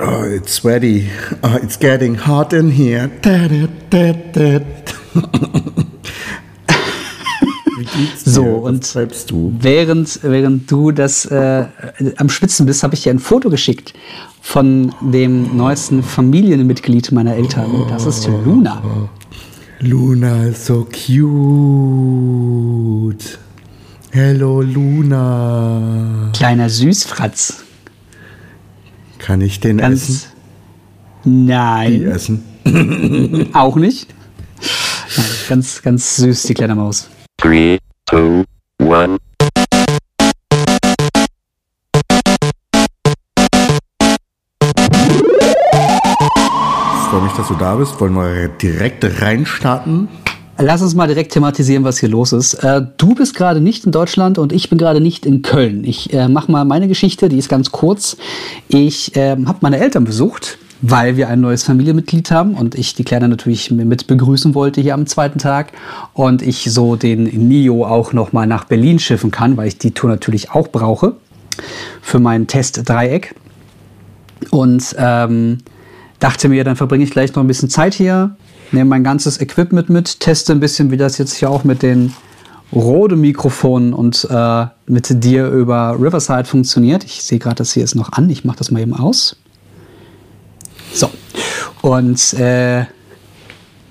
Oh, it's sweaty. Oh, it's getting hot in here. So, und du? Während, während du das äh, am Spitzen bist, habe ich dir ein Foto geschickt von dem neuesten Familienmitglied meiner Eltern. Das ist Luna. Luna ist so cute. Hello, Luna. Kleiner Süßfratz. Kann ich den Ganz essen? Nein. Die essen? Auch nicht. Nein, ganz, ganz süß, die kleine Maus. 3, 2, 1. Ich freue mich, dass du da bist. Wollen wir direkt reinstarten? Lass uns mal direkt thematisieren, was hier los ist. Äh, du bist gerade nicht in Deutschland und ich bin gerade nicht in Köln. Ich äh, mache mal meine Geschichte, die ist ganz kurz. Ich äh, habe meine Eltern besucht, weil wir ein neues Familienmitglied haben und ich die Kleine natürlich mit begrüßen wollte hier am zweiten Tag und ich so den Nio auch noch mal nach Berlin schiffen kann, weil ich die Tour natürlich auch brauche für mein Test-Dreieck. Und ähm, dachte mir, dann verbringe ich gleich noch ein bisschen Zeit hier, nehme mein ganzes Equipment mit, teste ein bisschen, wie das jetzt hier auch mit den Rode-Mikrofonen und äh, mit dir über Riverside funktioniert. Ich sehe gerade, das hier ist noch an. Ich mache das mal eben aus. So. Und äh,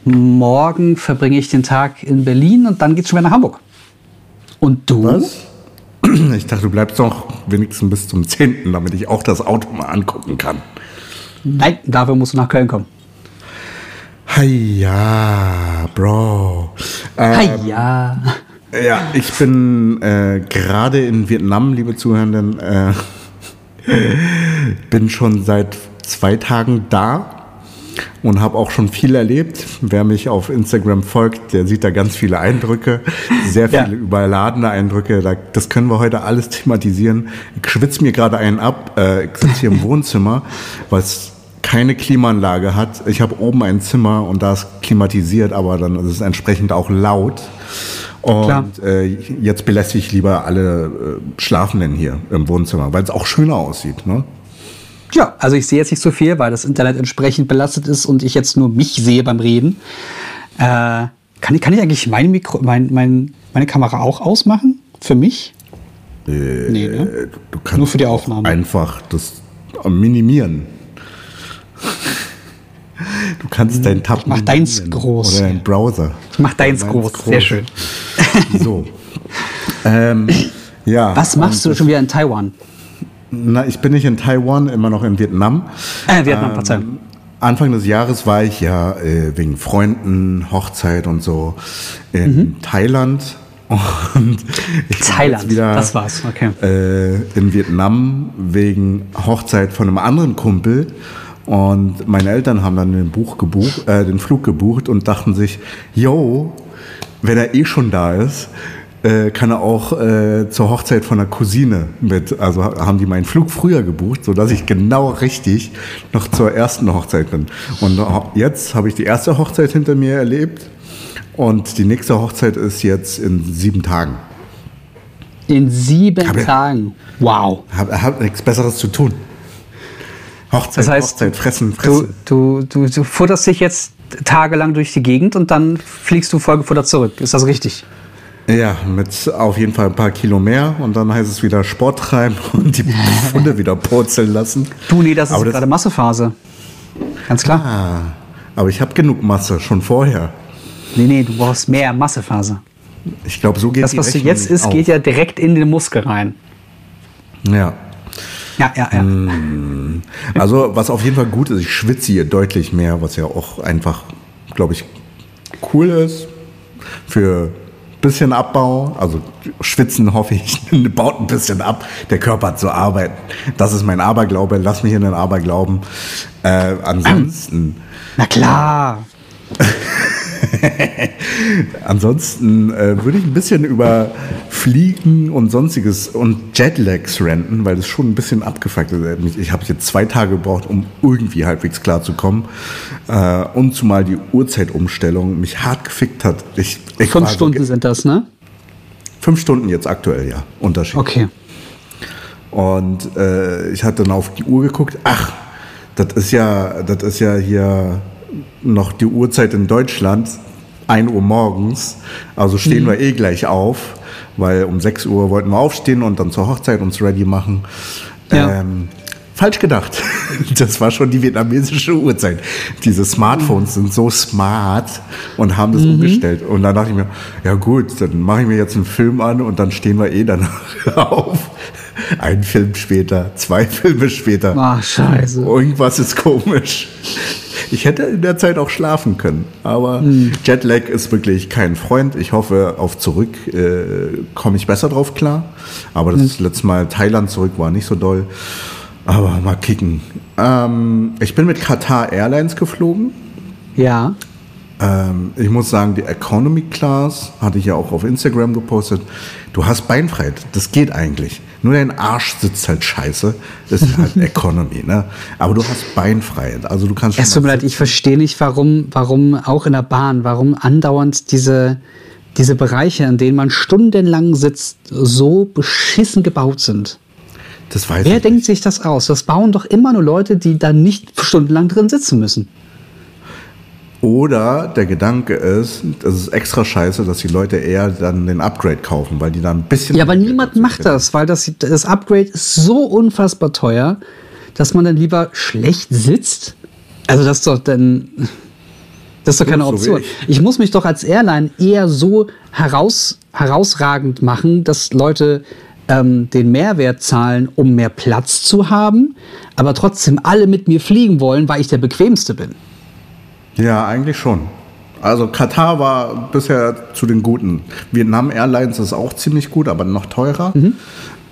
morgen verbringe ich den Tag in Berlin und dann geht es schon wieder nach Hamburg. Und du? Was? Ich dachte, du bleibst noch wenigstens bis zum 10., damit ich auch das Auto mal angucken kann. Nein, dafür musst du nach Köln kommen. Hiya, Bro. Ähm, Hiya. Ja, ich bin äh, gerade in Vietnam, liebe Zuhörenden. Äh, bin schon seit zwei Tagen da und habe auch schon viel erlebt. Wer mich auf Instagram folgt, der sieht da ganz viele Eindrücke, sehr viele ja. überladene Eindrücke. Das können wir heute alles thematisieren. Ich schwitze mir gerade einen ab. Äh, ich sitze hier im Wohnzimmer, was keine Klimaanlage hat. Ich habe oben ein Zimmer und da ist klimatisiert, aber dann ist es entsprechend auch laut. Und äh, jetzt belästige ich lieber alle äh, Schlafenden hier im Wohnzimmer, weil es auch schöner aussieht. Ne? Ja, also ich sehe jetzt nicht so viel, weil das Internet entsprechend belastet ist und ich jetzt nur mich sehe beim Reden. Äh, kann, kann ich eigentlich mein Mikro, mein, mein, meine Kamera auch ausmachen? Für mich? Äh, nee, ne? Du kannst nur für die Aufnahme. Einfach das minimieren. Du kannst deinen Tab. Ich mach deins groß. Oder deinen Browser. Ich mach deins, groß. groß. Sehr schön. So. ähm, ja. Was machst du schon wieder in Taiwan? Na, ich bin nicht in Taiwan, immer noch in Vietnam. Äh, Vietnam, ähm, Verzeihung. Anfang des Jahres war ich ja äh, wegen Freunden, Hochzeit und so in mhm. Thailand. Und ich Thailand, wieder, das war's, okay. Äh, in Vietnam wegen Hochzeit von einem anderen Kumpel. Und meine Eltern haben dann den, Buch gebucht, äh, den Flug gebucht und dachten sich, yo, wenn er eh schon da ist, äh, kann er auch äh, zur Hochzeit von einer Cousine mit. Also haben die meinen Flug früher gebucht, sodass ich genau richtig noch zur ersten Hochzeit bin. Und jetzt habe ich die erste Hochzeit hinter mir erlebt und die nächste Hochzeit ist jetzt in sieben Tagen. In sieben hab, Tagen? Wow. Habe hab nichts Besseres zu tun. Hochzeit, das heißt, Hochzeit, fressen, fressen. Du, du, du, du futterst dich jetzt tagelang durch die Gegend und dann fliegst du vollgefuttert zurück. Ist das richtig? Ja, mit auf jeden Fall ein paar Kilo mehr und dann heißt es wieder Sport treiben und die Funde wieder purzeln lassen. Du, nee, das ist aber gerade Massephase. Ganz klar. Ah, aber ich habe genug Masse, schon vorher. Nee, nee, du brauchst mehr Massephase. Ich glaube, so geht Das, was du jetzt isst, geht ja direkt in den Muskel rein. Ja. Ja, ja, ja. Hm. Also, was auf jeden Fall gut ist, ich schwitze hier deutlich mehr, was ja auch einfach, glaube ich, cool ist für bisschen Abbau, also schwitzen hoffe ich, baut ein bisschen ab. Der Körper hat zu arbeiten. Das ist mein Aberglaube. Lass mich in den Aberglauben. Äh, ansonsten. Na klar. Ansonsten äh, würde ich ein bisschen über Fliegen und sonstiges und Jetlags renten, weil das schon ein bisschen abgefuckt ist. Ich habe jetzt zwei Tage gebraucht, um irgendwie halbwegs klar zu kommen. Äh, und zumal die Uhrzeitumstellung mich hart gefickt hat. Ich, ich Fünf Stunden so, sind das, ne? Fünf Stunden jetzt aktuell, ja. Unterschied. Okay. Und äh, ich hatte dann auf die Uhr geguckt. Ach, das ist ja, das ist ja hier noch die Uhrzeit in Deutschland, 1 Uhr morgens. Also stehen wir eh gleich auf, weil um 6 Uhr wollten wir aufstehen und dann zur Hochzeit uns ready machen. Ja. Ähm, falsch gedacht. Das war schon die vietnamesische Uhrzeit. Diese Smartphones sind so smart und haben das umgestellt. Und dann dachte ich mir, ja gut, dann mache ich mir jetzt einen Film an und dann stehen wir eh danach auf. Ein Film später, zwei Filme später. Ah, scheiße. Irgendwas ist komisch. Ich hätte in der Zeit auch schlafen können, aber Jetlag ist wirklich kein Freund. Ich hoffe, auf zurück äh, komme ich besser drauf klar. Aber das letzte Mal Thailand zurück war nicht so doll. Aber mal kicken. Ähm, ich bin mit Qatar Airlines geflogen. Ja. Ähm, ich muss sagen, die Economy Class hatte ich ja auch auf Instagram gepostet. Du hast Beinfreiheit, das geht eigentlich. Nur dein Arsch sitzt halt scheiße. Das ist halt Economy, ne? Aber du hast Beinfreiheit. Also du kannst Es tut mir leid, ich verstehe nicht, warum, warum auch in der Bahn, warum andauernd diese, diese Bereiche, in denen man stundenlang sitzt, so beschissen gebaut sind. Das weiß Wer denkt nicht. sich das aus? Das bauen doch immer nur Leute, die da nicht stundenlang drin sitzen müssen. Oder der Gedanke ist, das ist extra scheiße, dass die Leute eher dann den Upgrade kaufen, weil die dann ein bisschen. Ja, aber niemand macht das, weil das, das Upgrade ist so unfassbar teuer, dass man dann lieber schlecht sitzt. Also das ist doch dann. Das ist doch keine So Option. ich. Ich muss mich doch als Airline eher so heraus, herausragend machen, dass Leute ähm, den Mehrwert zahlen, um mehr Platz zu haben, aber trotzdem alle mit mir fliegen wollen, weil ich der bequemste bin. Ja, eigentlich schon. Also Katar war bisher zu den Guten. Vietnam Airlines ist auch ziemlich gut, aber noch teurer.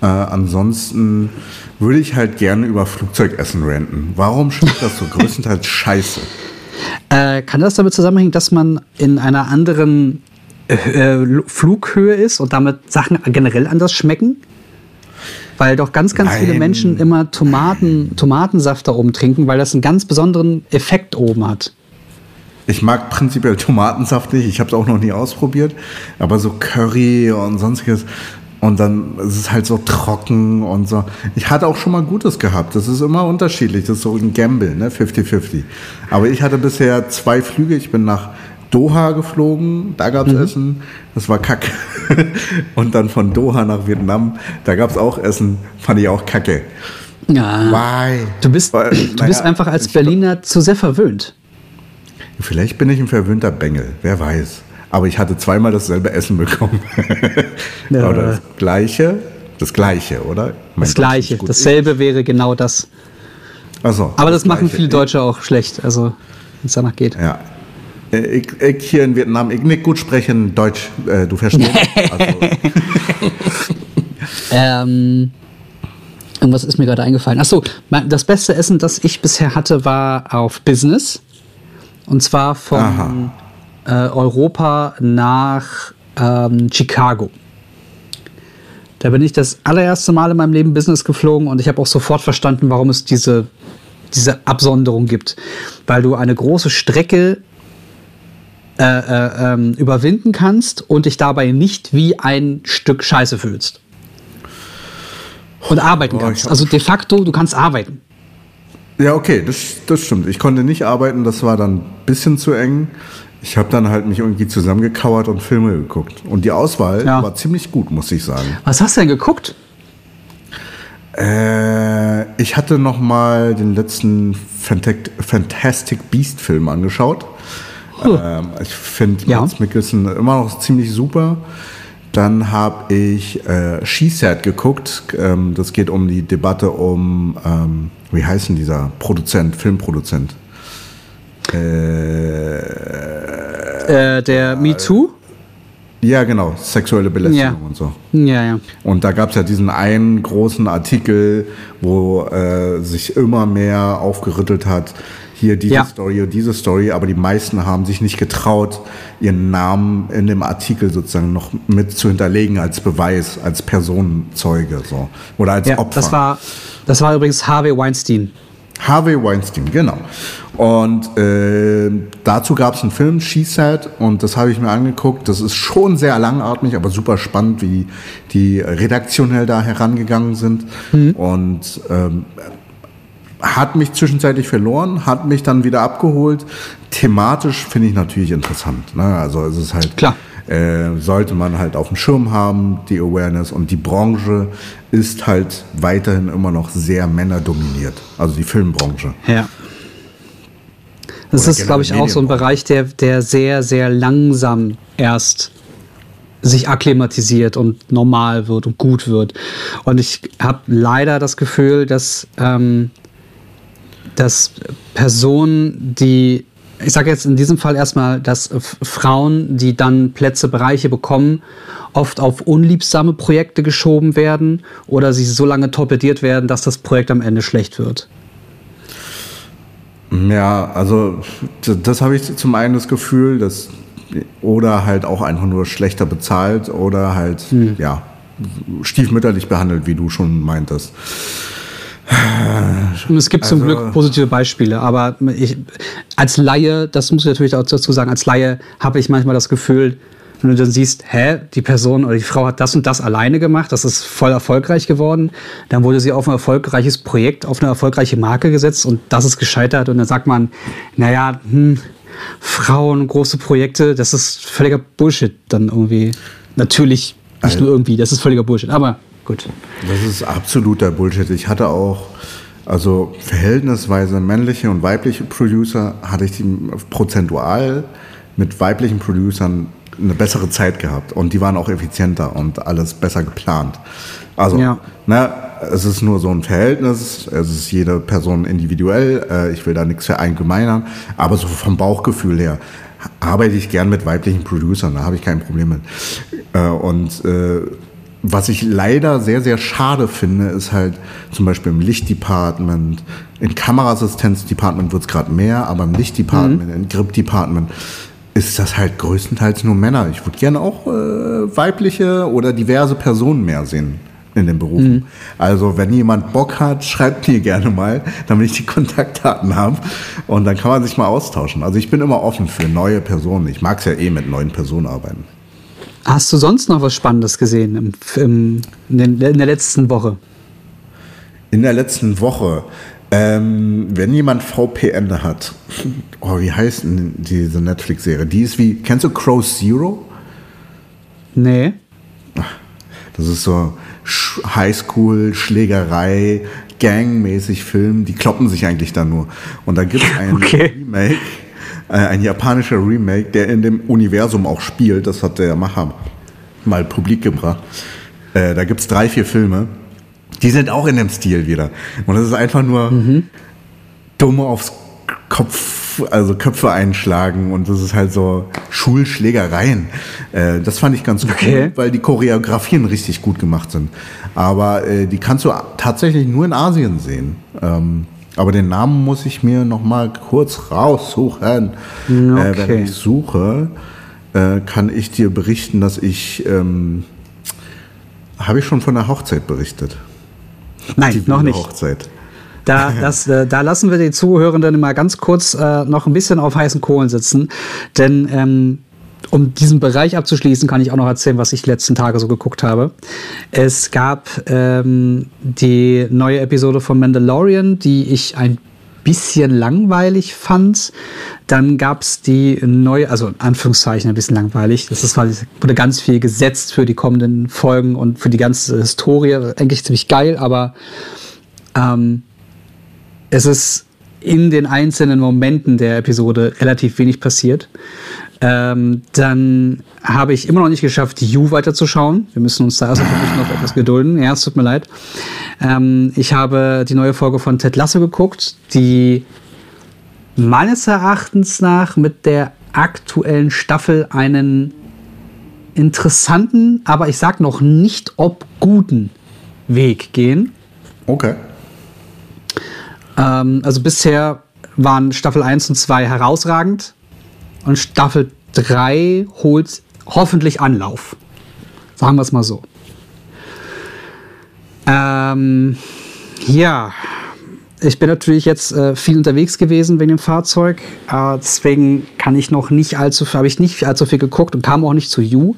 Äh, ansonsten würde ich halt gerne über Flugzeugessen renten. Warum schmeckt das so größtenteils scheiße? Äh, kann das damit zusammenhängen, dass man in einer anderen äh, äh, Flughöhe ist und damit Sachen generell anders schmecken? Weil doch ganz, ganz viele Nein. Menschen immer Tomaten, Tomatensaft da oben trinken, weil das einen ganz besonderen Effekt oben hat. Ich mag prinzipiell Tomatensaft nicht. Ich habe es auch noch nie ausprobiert. Aber so Curry und sonstiges. Und dann ist es halt so trocken und so. Ich hatte auch schon mal Gutes gehabt. Das ist immer unterschiedlich. Das ist so ein Gamble, ne? 50-50. Aber ich hatte bisher zwei Flüge. Ich bin nach Doha geflogen. Da gab es Essen. Das war kacke. und dann von Doha nach Vietnam. Da gab es auch Essen. Fand ich auch kacke. Ja. Why? Du bist, Weil, du bist naja, einfach als Berliner zu sehr verwöhnt. Vielleicht bin ich ein verwöhnter Bengel, wer weiß. Aber ich hatte zweimal dasselbe Essen bekommen. Ja. Oder das gleiche, das gleiche, oder? Mein Das ist Gleiche. Dasselbe wäre genau das. Ach so, Aber das, machen Gleiche. viele Deutsche auch schlecht, also wenn es danach geht. Ja. Äh, Ich, ich hier in Vietnam, ich nicht gut sprechen Deutsch, äh, du verstehst. also, Ähm, irgendwas ist mir gerade eingefallen. Achso, das beste Essen, das ich bisher hatte, war auf Business. Und zwar von äh, Europa nach ähm, Chicago. Da bin ich das allererste Mal in meinem Leben Business geflogen und ich habe auch sofort verstanden, warum es diese, diese Absonderung gibt. Weil du eine große Strecke äh, äh, ähm, überwinden kannst und dich dabei nicht wie ein Stück Scheiße fühlst. Und arbeiten Oh, kannst. Also de facto, du kannst arbeiten. Ja, okay, das, das stimmt. Ich konnte nicht arbeiten, das war dann ein bisschen zu eng. Ich habe dann halt mich irgendwie zusammengekauert und Filme geguckt. Und die Auswahl Ja. war ziemlich gut, muss ich sagen. Was hast du denn geguckt? Äh, ich hatte noch mal den letzten Fantastic Beast Film angeschaut. Ähm, ich finde Ja. Mads Mikkelsen immer noch ziemlich super. Dann habe ich äh, She Said geguckt. Ähm, das geht um die Debatte um, ähm, wie heißt denn dieser Produzent, Filmproduzent? Äh, der Me Too? Ja, genau, sexuelle Belästigung Ja. und so. Ja, ja. Und da gab es ja diesen einen großen Artikel, wo äh, sich immer mehr aufgerüttelt hat, hier diese Ja. Story und diese Story, aber die meisten haben sich nicht getraut, ihren Namen in dem Artikel sozusagen noch mit zu hinterlegen als Beweis, als Personenzeuge so. oder als ja Opfer. das, war, das war übrigens Harvey Weinstein. Harvey Weinstein, genau. Und äh, dazu gab es einen Film, She Said, und das habe ich mir angeguckt. Das ist schon sehr langatmig, aber super spannend, wie die redaktionell da herangegangen sind. Und ähm, hat mich zwischenzeitlich verloren, hat mich dann wieder abgeholt. Thematisch finde ich natürlich interessant. Ne? Also es ist halt Klar. Äh, sollte man halt auf dem Schirm haben, die Awareness und die Branche ist halt weiterhin immer noch sehr männerdominiert, also die Filmbranche. Ja. Das Oder ist, glaube ich, auch so ein Bereich, der, der sehr, sehr langsam erst sich akklimatisiert und normal wird und gut wird. Und ich habe leider das Gefühl, dass, ähm, dass Personen, die, ich sage jetzt in diesem Fall erstmal, dass Frauen, die dann Plätze, Bereiche bekommen, oft auf unliebsame Projekte geschoben werden oder sie so lange torpediert werden, dass das Projekt am Ende schlecht wird. Ja, also das habe ich zum einen das Gefühl, dass oder halt auch einfach nur schlechter bezahlt oder halt ja stiefmütterlich behandelt, wie du schon meintest. Und es gibt zum Also- Glück positive Beispiele, aber ich, als Laie, das muss ich natürlich auch dazu sagen, als Laie habe ich manchmal das Gefühl, wenn du dann siehst, hä, die Person oder die Frau hat das und das alleine gemacht, das ist voll erfolgreich geworden, dann wurde sie auf ein erfolgreiches Projekt, auf eine erfolgreiche Marke gesetzt und das ist gescheitert und dann sagt man, naja, hm, Frauen, große Projekte, das ist völliger Bullshit dann irgendwie. Natürlich, nicht nur irgendwie, das ist völliger Bullshit, aber gut. Das ist absoluter Bullshit. Ich hatte auch, also verhältnisweise männliche und weibliche Producer, hatte ich die prozentual mit weiblichen Producern eine bessere Zeit gehabt. Und die waren auch effizienter und alles besser geplant. Also, Ja. ne, es ist nur so ein Verhältnis, es ist jede Person individuell, äh, ich will da nichts verallgemeinern, aber so vom Bauchgefühl her arbeite ich gern mit weiblichen Producern, da habe ich kein Problem mit. Äh, und äh, was ich leider sehr, sehr schade finde, ist halt zum Beispiel im Lichtdepartment, im Kameraassistenzdepartment wird es gerade mehr, aber im Lichtdepartment, im Grip-Department ist das halt größtenteils nur Männer. Ich würde gerne auch äh, weibliche oder diverse Personen mehr sehen in den Berufen. Also wenn jemand Bock hat, schreibt mir gerne mal, damit ich die Kontaktdaten habe und dann kann man sich mal austauschen. Also ich bin immer offen für neue Personen. Ich mag es ja eh mit neuen Personen arbeiten. Hast du sonst noch was Spannendes gesehen im, im, in, den, in der letzten Woche? In der letzten Woche, ähm, wenn jemand VPN hat, oh, wie heißt denn diese Netflix-Serie? Die ist wie, kennst du Crow Zero? Nee. Das ist so Sch- Highschool, Schlägerei, Gangmäßig Film. Die kloppen sich eigentlich da nur. Und da gibt es ein Okay. Remake, ein japanischer Remake, der in dem Universum auch spielt. Das hat der Macher mal publik gebracht. Äh, da gibt es drei, vier Filme. Die sind auch in dem Stil wieder. Und das ist einfach nur dumm aufs Kopf, also Köpfe einschlagen und das ist halt so Schulschlägereien. Äh, das fand ich ganz Okay. cool, weil die Choreografien richtig gut gemacht sind. Aber äh, die kannst du tatsächlich nur in Asien sehen. Ähm, aber den Namen muss ich mir noch mal kurz raussuchen. Äh, Okay. wenn ich suche, äh, kann ich dir berichten, dass ich ähm, habe ich schon von der Hochzeit berichtet. Nein, Die noch nicht. Hochzeit. Da, das, äh, da lassen wir die Zuhörenden mal ganz kurz äh, noch ein bisschen auf heißen Kohlen sitzen. Denn ähm, um diesen Bereich abzuschließen, kann ich auch noch erzählen, was ich die letzten Tage so geguckt habe. Es gab ähm, die neue Episode von Mandalorian, die ich ein bisschen langweilig fand. Dann gab es die neue, also in Anführungszeichen ein bisschen langweilig. Das ist, weil es wurde ganz viel gesetzt für die kommenden Folgen und für die ganze Historie. Eigentlich ziemlich geil, aber ähm, es ist in den einzelnen Momenten der Episode relativ wenig passiert. Ähm, dann habe ich immer noch nicht geschafft, You weiterzuschauen. Wir müssen uns da also wirklich noch etwas gedulden. Ja, es tut mir leid. Ähm, ich habe die neue Folge von Ted Lasso geguckt, die meines Erachtens nach mit der aktuellen Staffel einen interessanten, aber ich sag noch nicht ob guten Weg gehen. Okay. Ähm, also bisher waren Staffel 1 und 2 herausragend und Staffel 3 holt hoffentlich Anlauf. Sagen wir es mal so. Ähm, ja, ich bin natürlich jetzt äh, viel unterwegs gewesen wegen dem Fahrzeug. Äh, deswegen kann ich noch nicht allzu habe ich nicht allzu viel geguckt und kam auch nicht zu You.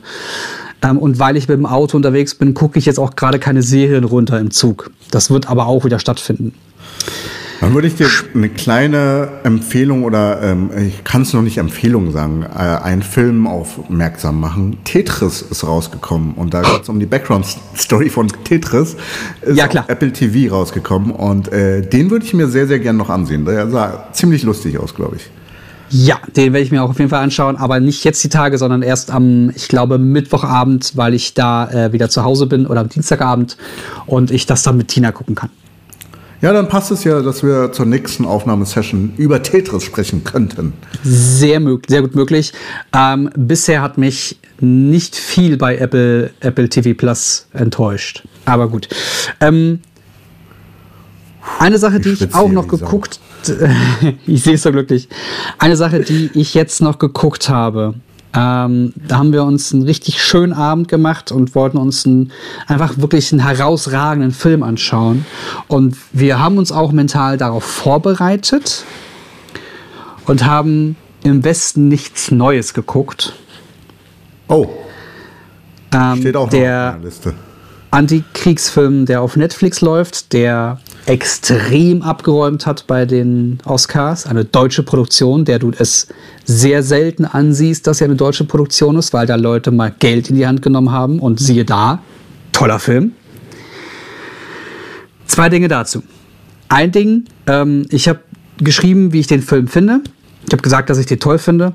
Ähm, und weil ich mit dem Auto unterwegs bin, gucke ich jetzt auch gerade keine Serien runter im Zug. Das wird aber auch wieder stattfinden. Dann würde ich dir eine kleine Empfehlung oder ähm, ich kann es noch nicht Empfehlung sagen, äh, einen Film aufmerksam machen. Tetris ist rausgekommen und da geht es um die Background-Story von Tetris. Ist Ja, klar. auf Apple TV rausgekommen und äh, den würde ich mir sehr, sehr gern noch ansehen. Der sah ziemlich lustig aus, glaube ich. Ja, den werde ich mir auch auf jeden Fall anschauen, aber nicht jetzt die Tage, sondern erst am, ich glaube, Mittwochabend, weil ich da äh, wieder zu Hause bin oder am Dienstagabend und ich das dann mit Tina gucken kann. Ja, dann passt es ja, dass wir zur nächsten Aufnahmesession über Tetris sprechen könnten. Sehr, mög sehr gut möglich. Ähm, bisher hat mich nicht viel bei Apple, Apple TV Plus enttäuscht. Aber gut. Ähm, eine Sache, die ich auch noch geguckt, ich sehe es so glücklich. Eine Sache, die ich jetzt noch geguckt habe. Ähm, da haben wir uns einen richtig schönen Abend gemacht und wollten uns einen, einfach wirklich einen herausragenden Film anschauen. Und wir haben uns auch mental darauf vorbereitet und haben im Westen nichts Neues geguckt. Oh, Ähm, steht auch noch der auf meiner Liste. Antikriegsfilm, der auf Netflix läuft, der extrem abgeräumt hat bei den Oscars. Eine deutsche Produktion, der du es sehr selten ansiehst, dass er eine deutsche Produktion ist, weil da Leute mal Geld in die Hand genommen haben. Und siehe da, toller Film. Zwei Dinge dazu. Ein Ding, ähm, ich habe geschrieben, wie ich den Film finde. Ich habe gesagt, dass ich den toll finde.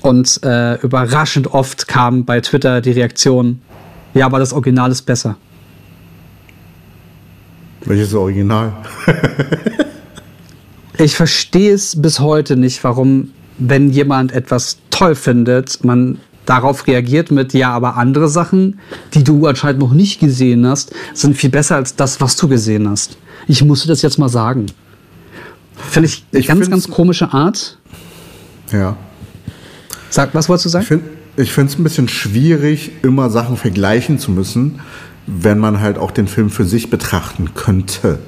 Und äh, überraschend oft kam bei Twitter die Reaktion, ja, aber das Original ist besser. Welches Original? Ich verstehe es bis heute nicht, warum, wenn jemand etwas toll findet, man darauf reagiert mit, ja, aber andere Sachen, die du anscheinend noch nicht gesehen hast, sind viel besser als das, was du gesehen hast. Ich musste das jetzt mal sagen. Finde ich eine Ich ganz, ganz komische Art. Ja. Sag, was wolltest du sagen? ich finde es ein bisschen schwierig, immer Sachen vergleichen zu müssen, wenn man halt auch den Film für sich betrachten könnte.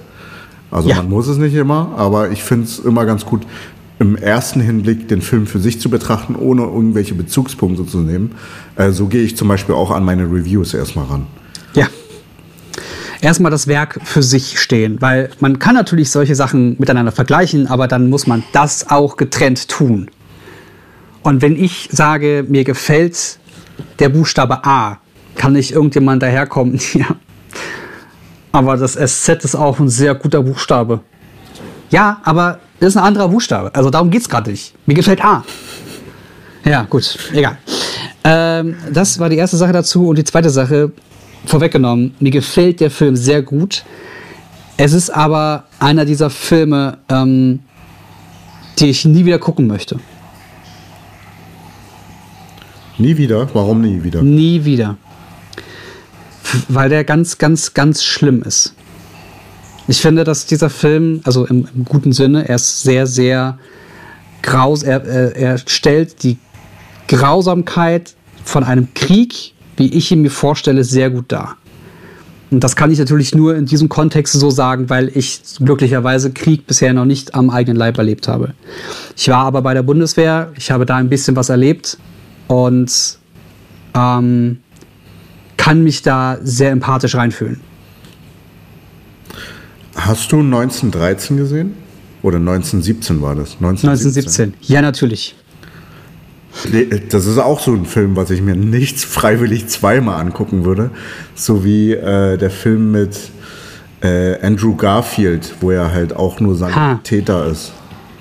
Also Ja. man muss es nicht immer, aber ich finde es immer ganz gut, im ersten Hinblick den Film für sich zu betrachten, ohne irgendwelche Bezugspunkte zu nehmen. Äh, so gehe ich zum Beispiel auch an meine Reviews erstmal ran. Ja. Erstmal das Werk für sich stehen, weil man kann natürlich solche Sachen miteinander vergleichen, aber dann muss man das auch getrennt tun. Und wenn ich sage, mir gefällt der Buchstabe A, kann nicht irgendjemand daherkommen, ja. Aber das SZ ist auch ein sehr guter Buchstabe. Ja, aber das ist ein anderer Buchstabe. Also darum geht es gerade nicht. Mir gefällt A. Ja, gut, egal. Ähm, das war die erste Sache dazu. Und die zweite Sache, vorweggenommen, mir gefällt der Film sehr gut. Es ist aber einer dieser Filme, ähm, die ich nie wieder gucken möchte. Nie wieder? Warum nie wieder? Nie wieder. Weil der ganz, ganz, ganz schlimm ist. Ich finde, dass dieser Film, also im, im guten Sinne, er ist sehr, sehr graus. Er, er, er stellt die Grausamkeit von einem Krieg, wie ich ihn mir vorstelle, sehr gut dar. Und das kann ich natürlich nur in diesem Kontext so sagen, weil ich glücklicherweise Krieg bisher noch nicht am eigenen Leib erlebt habe. Ich war aber bei der Bundeswehr, ich habe da ein bisschen was erlebt und ähm, kann mich da sehr empathisch reinfühlen. Hast du 1913 gesehen? Oder 1917 war das? 1917. Ja, natürlich. Das ist auch so ein Film, was ich mir nicht freiwillig zweimal angucken würde. So wie äh, der Film mit äh, Andrew Garfield, wo er halt auch nur sein Ha. Täter ist.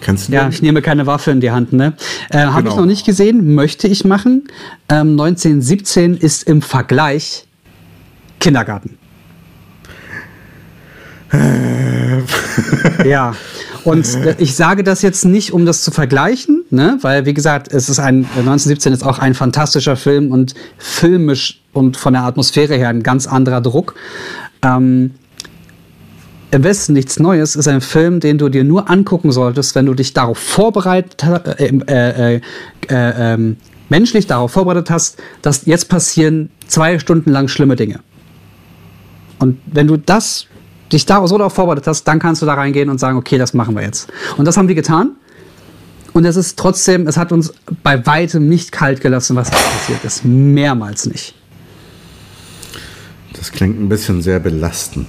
Kennst du Ja, ich nehme keine Waffe in die Hand. Ne? Äh, Habe ich Genau. noch nicht gesehen, möchte ich machen. Ähm, 1917 ist im Vergleich Kindergarten. ja, und ich sage das jetzt nicht, um das zu vergleichen, ne? weil, wie gesagt, es ist ein, äh, 1917 ist auch ein fantastischer Film und filmisch und von der Atmosphäre her ein ganz anderer Druck. Ähm, im Westen nichts Neues ist ein Film, den du dir nur angucken solltest, wenn du dich darauf vorbereitet äh, äh, äh, äh, ähm, menschlich darauf vorbereitet hast, dass jetzt passieren zwei Stunden lang schlimme Dinge. Und wenn du das dich da so darauf vorbereitet hast, dann kannst du da reingehen und sagen, okay, das machen wir jetzt. Und das haben wir getan. Und es ist trotzdem, es hat uns bei weitem nicht kalt gelassen, was da passiert ist. Mehrmals nicht. Das klingt ein bisschen sehr belastend.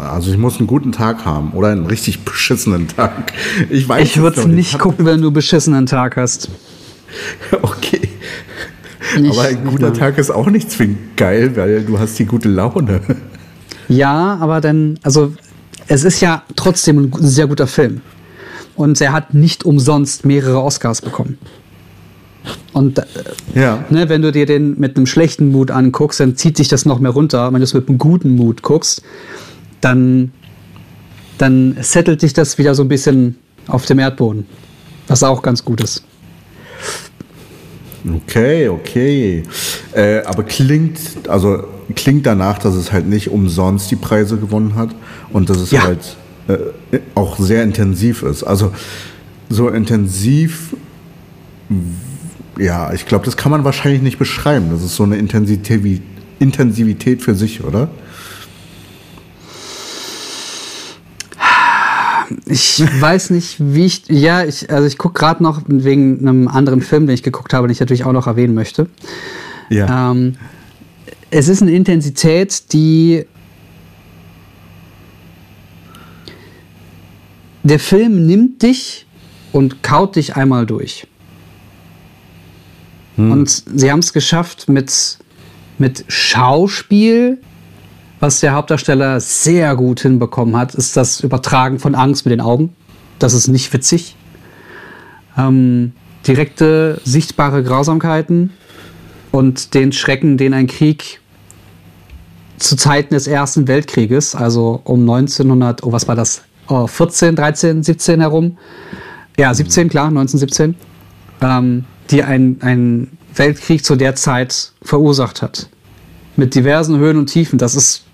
Also ich muss einen guten Tag haben oder einen richtig beschissenen Tag. Ich weiß Ich es würde doch nicht gucken, wenn du einen beschissenen Tag hast. Okay. Nicht- Aber ein guter machen. Tag ist auch nicht zwingend geil, weil du hast die gute Laune. Ja, aber dann, also es ist ja trotzdem ein sehr guter Film. Und er hat nicht umsonst mehrere Oscars bekommen. Und äh, Ja. ne, wenn du dir den mit einem schlechten Mut anguckst, dann zieht sich das noch mehr runter. Wenn du es mit einem guten Mut guckst, dann, dann settelt sich das wieder so ein bisschen auf dem Erdboden. Was auch ganz gut ist. Okay, okay. Äh, aber klingt, also klingt danach, dass es halt nicht umsonst die Preise gewonnen hat und dass es Ja. halt äh, auch sehr intensiv ist. Also so intensiv, ja, ich glaube, das kann man wahrscheinlich nicht beschreiben. Das ist so eine Intensität, Intensivität für sich, oder? Ich weiß nicht, wie ich. Ja, ich, also ich gucke gerade noch wegen einem anderen Film, den ich geguckt habe, den ich natürlich auch noch erwähnen möchte. Ja. Ähm, es ist eine Intensität, die. Der Film nimmt dich und kaut dich einmal durch. Und sie haben es geschafft mit, mit Schauspiel, was der Hauptdarsteller sehr gut hinbekommen hat, ist das Übertragen von Angst mit den Augen. Das ist nicht witzig. Ähm, direkte, sichtbare Grausamkeiten und den Schrecken, den ein Krieg zu Zeiten des Ersten Weltkrieges, also um 1900, oh, was war das? Oh, 14, 13, 17 herum. Ja, 17, klar, 1917. Ähm, die ein, ein Weltkrieg zu der Zeit verursacht hat. Mit diversen Höhen und Tiefen. Das ist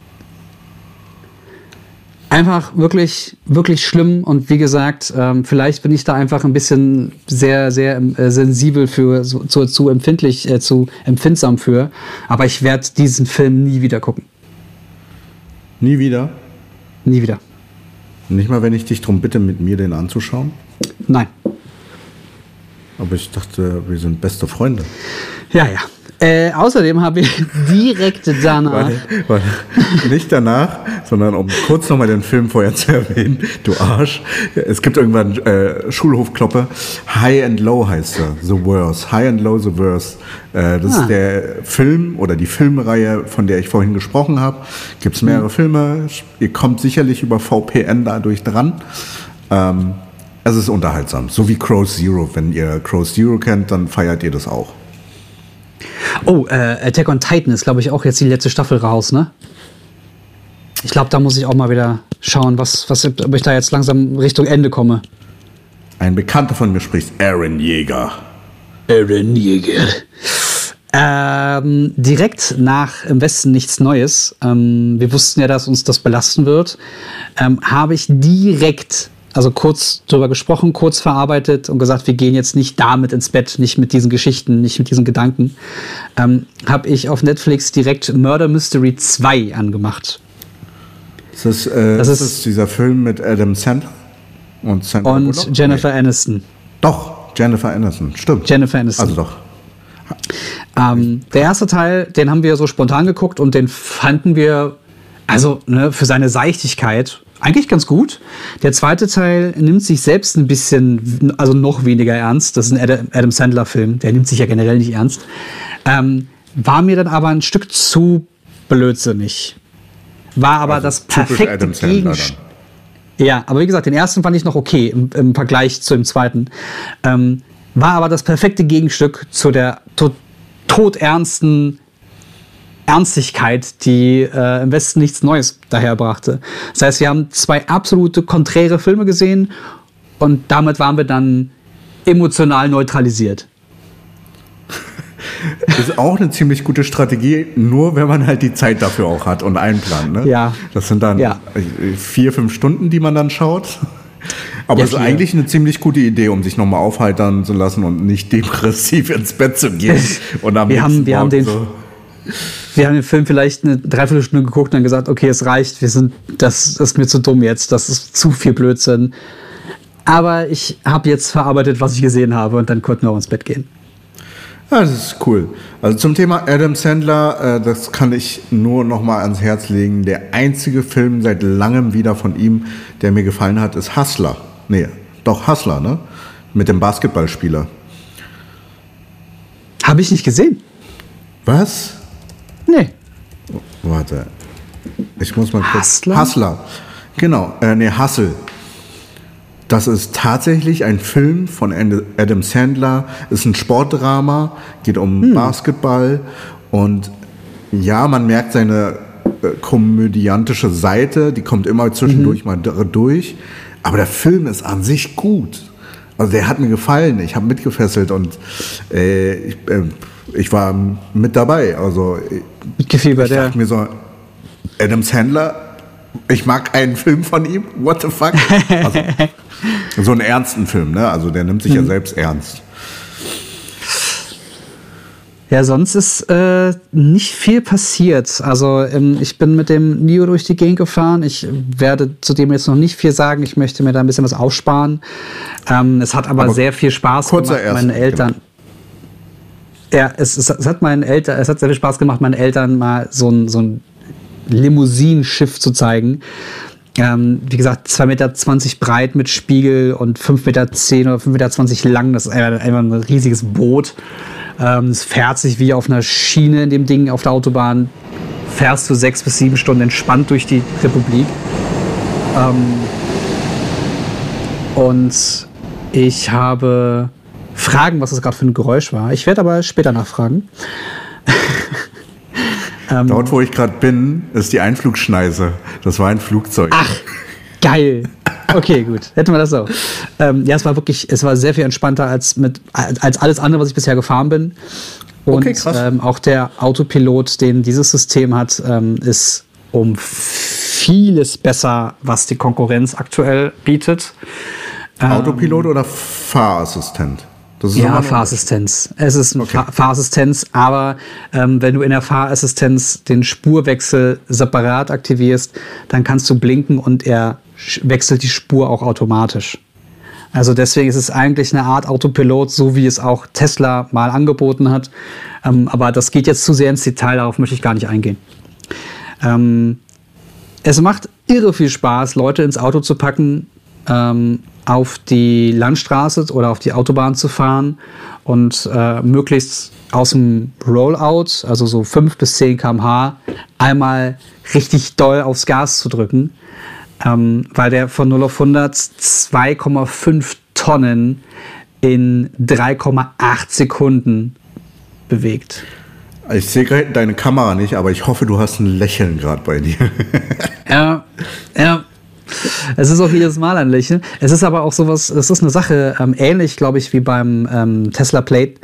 einfach wirklich, wirklich schlimm. Und wie gesagt, ähm, vielleicht bin ich da einfach ein bisschen sehr, sehr äh, sensibel für, zu, zu empfindlich, äh, zu empfindsam für. Aber ich werde diesen Film nie wieder gucken. Nie wieder. Nie wieder. Nicht mal, wenn ich dich darum bitte, mit mir den anzuschauen. Nein. Aber ich dachte, wir sind beste Freunde. Ja, ja. Äh, außerdem habe ich direkt danach. Warte, warte. Nicht danach, sondern um kurz nochmal den Film vorher zu erwähnen. Du Arsch. Es gibt irgendwann äh, Schulhofkloppe. High and Low heißt er. The Worst. High and Low, The Worst. Äh, das Ah. ist der Film oder die Filmreihe, von der ich vorhin gesprochen habe. Gibt es mehrere Filme. Ihr kommt sicherlich über VPN dadurch dran. Ähm, es ist unterhaltsam. So wie Crow Zero. Wenn ihr Crow Zero kennt, dann feiert ihr das auch. Oh, äh, Attack on Titan ist, glaube ich, auch jetzt die letzte Staffel raus, ne? Ich glaube, da muss ich auch mal wieder schauen, was, was, ob ich da jetzt langsam Richtung Ende komme. Ein Bekannter von mir spricht Aaron Jäger. Aaron Jäger. Ähm, direkt nach Im Westen nichts Neues, ähm, wir wussten ja, dass uns das belasten wird, ähm, habe ich direkt, also kurz drüber gesprochen, kurz verarbeitet und gesagt, wir gehen jetzt nicht damit ins Bett, nicht mit diesen Geschichten, nicht mit diesen Gedanken, ähm, habe ich auf Netflix direkt Murder Mystery 2 angemacht. Ist das, äh, Das ist ist- dieser Film mit Adam Sandler? Und, Sandra Und Bullock? Jennifer Aniston. Nee. Doch, Jennifer Aniston, stimmt. Jennifer Aniston. Also doch. Ähm, der erste Teil, den haben wir so spontan geguckt und den fanden wir, also ne, für seine Seichtigkeit eigentlich ganz gut. Der zweite Teil nimmt sich selbst ein bisschen, also noch weniger ernst. Das ist ein Adam, Sandler-Film, der nimmt sich ja generell nicht ernst. Ähm, war mir dann aber ein Stück zu blödsinnig. War aber Also das perfekte Gegenstück. Ja, aber wie gesagt, den ersten fand ich noch okay im, im Vergleich zu dem zweiten. Ähm, war aber das perfekte Gegenstück zu der to todernsten Ernstigkeit, die äh, im Westen nichts Neues daherbrachte. Das heißt, wir haben zwei absolute konträre Filme gesehen und damit waren wir dann emotional neutralisiert. Ist auch eine ziemlich gute Strategie, nur wenn man halt die Zeit dafür auch hat und einplant. Ne? Ja. Das sind dann Ja. vier, fünf Stunden, die man dann schaut. Aber Ja, es ist vier. eigentlich eine ziemlich gute Idee, um sich nochmal aufheitern zu lassen und nicht depressiv ins Bett zu gehen. Und am Wir haben- wir haben den- so, Wir haben den Film vielleicht eine Dreiviertelstunde geguckt und dann gesagt, okay, es reicht, wir sind, das ist mir zu dumm jetzt, das ist zu viel Blödsinn. Aber ich habe jetzt verarbeitet, was ich gesehen habe und dann konnten wir auch ins Bett gehen. Ja, das ist cool. Also zum Thema Adam Sandler, äh, das kann ich nur noch mal ans Herz legen. Der einzige Film seit langem wieder von ihm, der mir gefallen hat, ist Hustler. Nee, doch Hustler, ne? Mit dem Basketballspieler. Habe ich nicht gesehen. Was? Nee. Warte. Ich muss mal kurz. Hustler? Hustler. Genau. Äh, nee, Hustle. Das ist tatsächlich ein Film von Adam Sandler. Ist ein Sportdrama, geht um Basketball und ja, man merkt seine äh, komödiantische Seite, die kommt immer zwischendurch mal d- durch. Aber der Film ist an sich gut. Also der hat mir gefallen. Ich habe mitgefesselt und äh, ich, äh, ich war mit dabei. Also ich, Gefiebert, ich ja. dachte mir so, Adam Sandler, ich mag einen Film von ihm, what the fuck? Also, so einen ernsten Film, ne? Also der nimmt sich ja selbst ernst. Ja, sonst ist äh, nicht viel passiert. Also ähm, ich bin mit dem Nio durch die Gegend gefahren. Ich werde zudem jetzt noch nicht viel sagen. Ich möchte mir da ein bisschen was aufsparen. Ähm, es hat aber, Aber sehr viel Spaß kurzer gemacht. Meine Erstblick, Eltern. Ja, es, es, es hat meinen Eltern, es hat sehr viel Spaß gemacht, meinen Eltern mal so ein, so ein Limousinenschiff zu zeigen. Ähm, wie gesagt, 2,20 Meter breit mit Spiegel und 5,10 Meter oder 5,20 Meter lang. Das ist einfach ein riesiges Boot. Ähm, es fährt sich wie auf einer Schiene in dem Ding auf der Autobahn. Fährst du sechs bis sieben Stunden entspannt durch die Republik. Ähm, und ich habe Fragen, was das gerade für ein Geräusch war. Ich werde aber später nachfragen. Dort, wo ich gerade bin, ist die Einflugschneise. Das war ein Flugzeug. Ach, geil. Okay, gut. Hätten wir das so. Ähm, ja, es war wirklich, es war sehr viel entspannter als mit als alles andere, was ich bisher gefahren bin. Und Okay, krass. Ähm, auch der Autopilot, den dieses System hat, ähm, ist um vieles besser, was die Konkurrenz aktuell bietet. Autopilot oder Fahrassistent? Das ist immer Ja, Fahrassistenz. Es ist eine Okay. Fahr Fahrassistenz, aber ähm, wenn du in der Fahrassistenz den Spurwechsel separat aktivierst, dann kannst du blinken und er wechselt die Spur auch automatisch. Also deswegen ist es eigentlich eine Art Autopilot, so wie es auch Tesla mal angeboten hat. Ähm, aber das geht jetzt zu sehr ins Detail, darauf möchte ich gar nicht eingehen. Ähm, es macht irre viel Spaß, Leute ins Auto zu packen, ähm, auf die Landstraße oder auf die Autobahn zu fahren und äh, möglichst aus dem Rollout, also so 5 bis 10 km/h, einmal richtig doll aufs Gas zu drücken, ähm, weil der von 0 auf 100 2,5 Tonnen in 3,8 Sekunden bewegt. Ich sehe gerade deine Kamera nicht, aber ich hoffe, du hast ein Lächeln gerade bei dir. Ja, ja. Es ist auch jedes Mal ein Lächeln. Es ist aber auch sowas, es ist eine Sache ähm, ähnlich, glaube ich, wie beim ähm, Tesla Plate.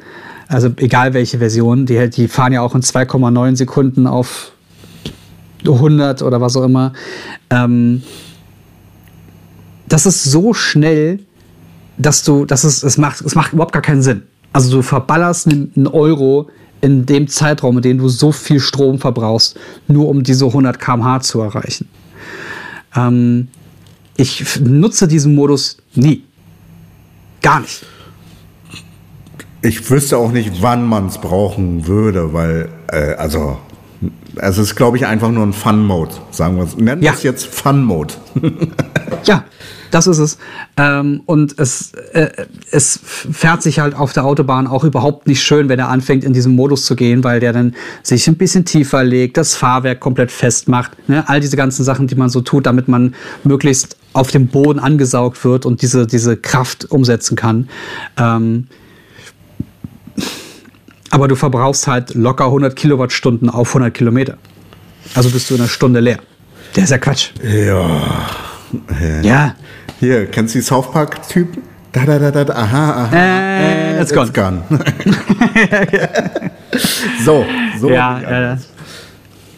Also egal welche Version, die, die fahren ja auch in 2,9 Sekunden auf 100 oder was auch immer. Ähm, das ist so schnell, dass du, dass es, es, macht, es macht überhaupt gar keinen Sinn. Also du verballerst einen, Euro in dem Zeitraum, in dem du so viel Strom verbrauchst, nur um diese 100 km/h zu erreichen. Ähm, ich nutze diesen Modus nie. Gar nicht. Ich wüsste auch nicht, wann man es brauchen würde, weil, äh, also, es ist, glaube ich, einfach nur ein Fun-Mode, sagen wir es. Nennen wir Ja. es jetzt Fun-Mode. Ja, das ist es. Ähm, und es, äh, es fährt sich halt auf der Autobahn auch überhaupt nicht schön, wenn er anfängt, in diesen Modus zu gehen, weil der dann sich ein bisschen tiefer legt, das Fahrwerk komplett festmacht. Ne? All diese ganzen Sachen, die man so tut, damit man möglichst auf dem Boden angesaugt wird und diese, diese Kraft umsetzen kann. Ähm, aber du verbrauchst halt locker 100 Kilowattstunden auf 100 Kilometer. Also bist du in einer Stunde leer. Der ist ja Quatsch. Ja. Ja. Hier, kennst du die South Park-Typen? Da, da, da, da, aha, aha. Äh, it's gone. so, so. ja, ja, ja.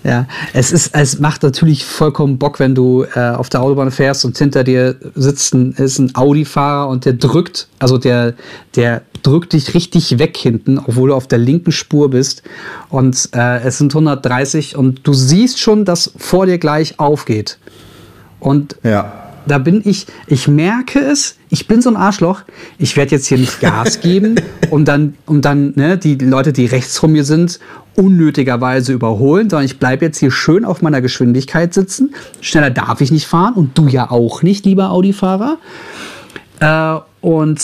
Ja, es ist, es macht natürlich vollkommen Bock, wenn du äh, auf der Autobahn fährst und hinter dir sitzt ein, ist ein Audi-Fahrer und der drückt, also der, der drückt dich richtig weg hinten, obwohl du auf der linken Spur bist und äh, es sind 130 und du siehst schon, dass vor dir gleich aufgeht. Und Ja. da bin ich, ich merke es, ich bin so ein Arschloch, ich werde jetzt hier nicht Gas geben, um dann, um dann ne, die Leute, die rechts von mir sind, unnötigerweise überholen, sondern ich bleibe jetzt hier schön auf meiner Geschwindigkeit sitzen. Schneller darf ich nicht fahren und du ja auch nicht, lieber Audi-Fahrer. Äh, und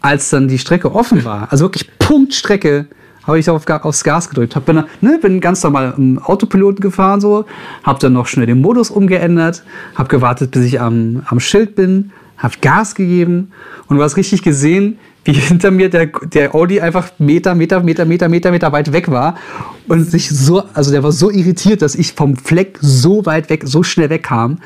als dann die Strecke offen war, also wirklich Punktstrecke, habe ich auf, aufs Gas gedrückt. Hab, bin, ne, bin ganz normal im Autopiloten gefahren, so, habe dann noch schnell den Modus umgeändert, habe gewartet, bis ich am, am Schild bin, habe Gas gegeben. Und du hast richtig gesehen, wie hinter mir der, der Audi einfach Meter, Meter, Meter, Meter, Meter, Meter weit weg war und sich so, also der war so irritiert, dass ich vom Fleck so weit weg, so schnell wegkam.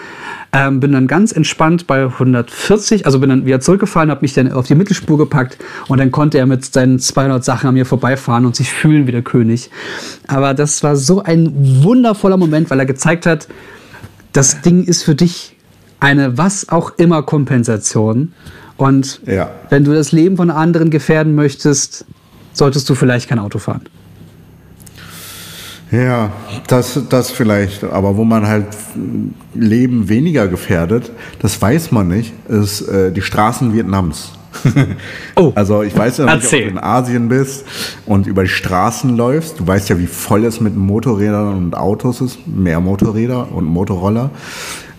Ähm, bin dann ganz entspannt bei 140, also bin dann wieder zurückgefahren, habe mich dann auf die Mittelspur gepackt und dann konnte er mit seinen 200 Sachen an mir vorbeifahren und sich fühlen wie der König. Aber das war so ein wundervoller Moment, weil er gezeigt hat, das Ding ist für dich eine was auch immer Kompensation. Und ja. wenn du das Leben von anderen gefährden möchtest, solltest du vielleicht kein Auto fahren. Ja, das, das vielleicht. Aber wo man halt Leben weniger gefährdet, das weiß man nicht, ist äh, die Straßen Vietnams. oh. Also ich weiß ja nicht, Erzähl. ob du in Asien bist und über die Straßen läufst. Du weißt ja, wie voll es mit Motorrädern und Autos ist. Mehr Motorräder und Motorroller.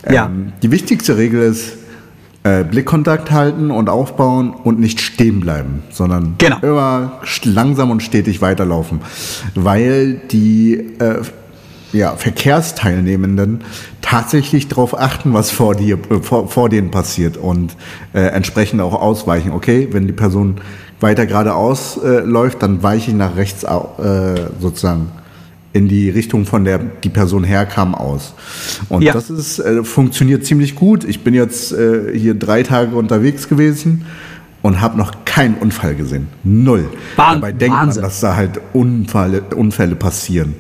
Ja. Ähm, die wichtigste Regel ist, äh, Blickkontakt halten und aufbauen und nicht stehen bleiben, sondern genau. immer langsam und stetig weiterlaufen, weil die äh, ja, Verkehrsteilnehmenden tatsächlich darauf achten, was vor, dir, äh, vor, vor denen passiert und äh, entsprechend auch ausweichen. Okay, wenn die Person weiter geradeaus äh, läuft, dann weiche ich nach rechts äh, sozusagen in die Richtung, von der die Person herkam, aus. Und ja. das ist, äh, funktioniert ziemlich gut. Ich bin jetzt äh, hier drei Tage unterwegs gewesen und habe noch keinen Unfall gesehen. Null. Wahnsinn. Dabei denkt man, dass da halt Unfälle, Unfälle passieren.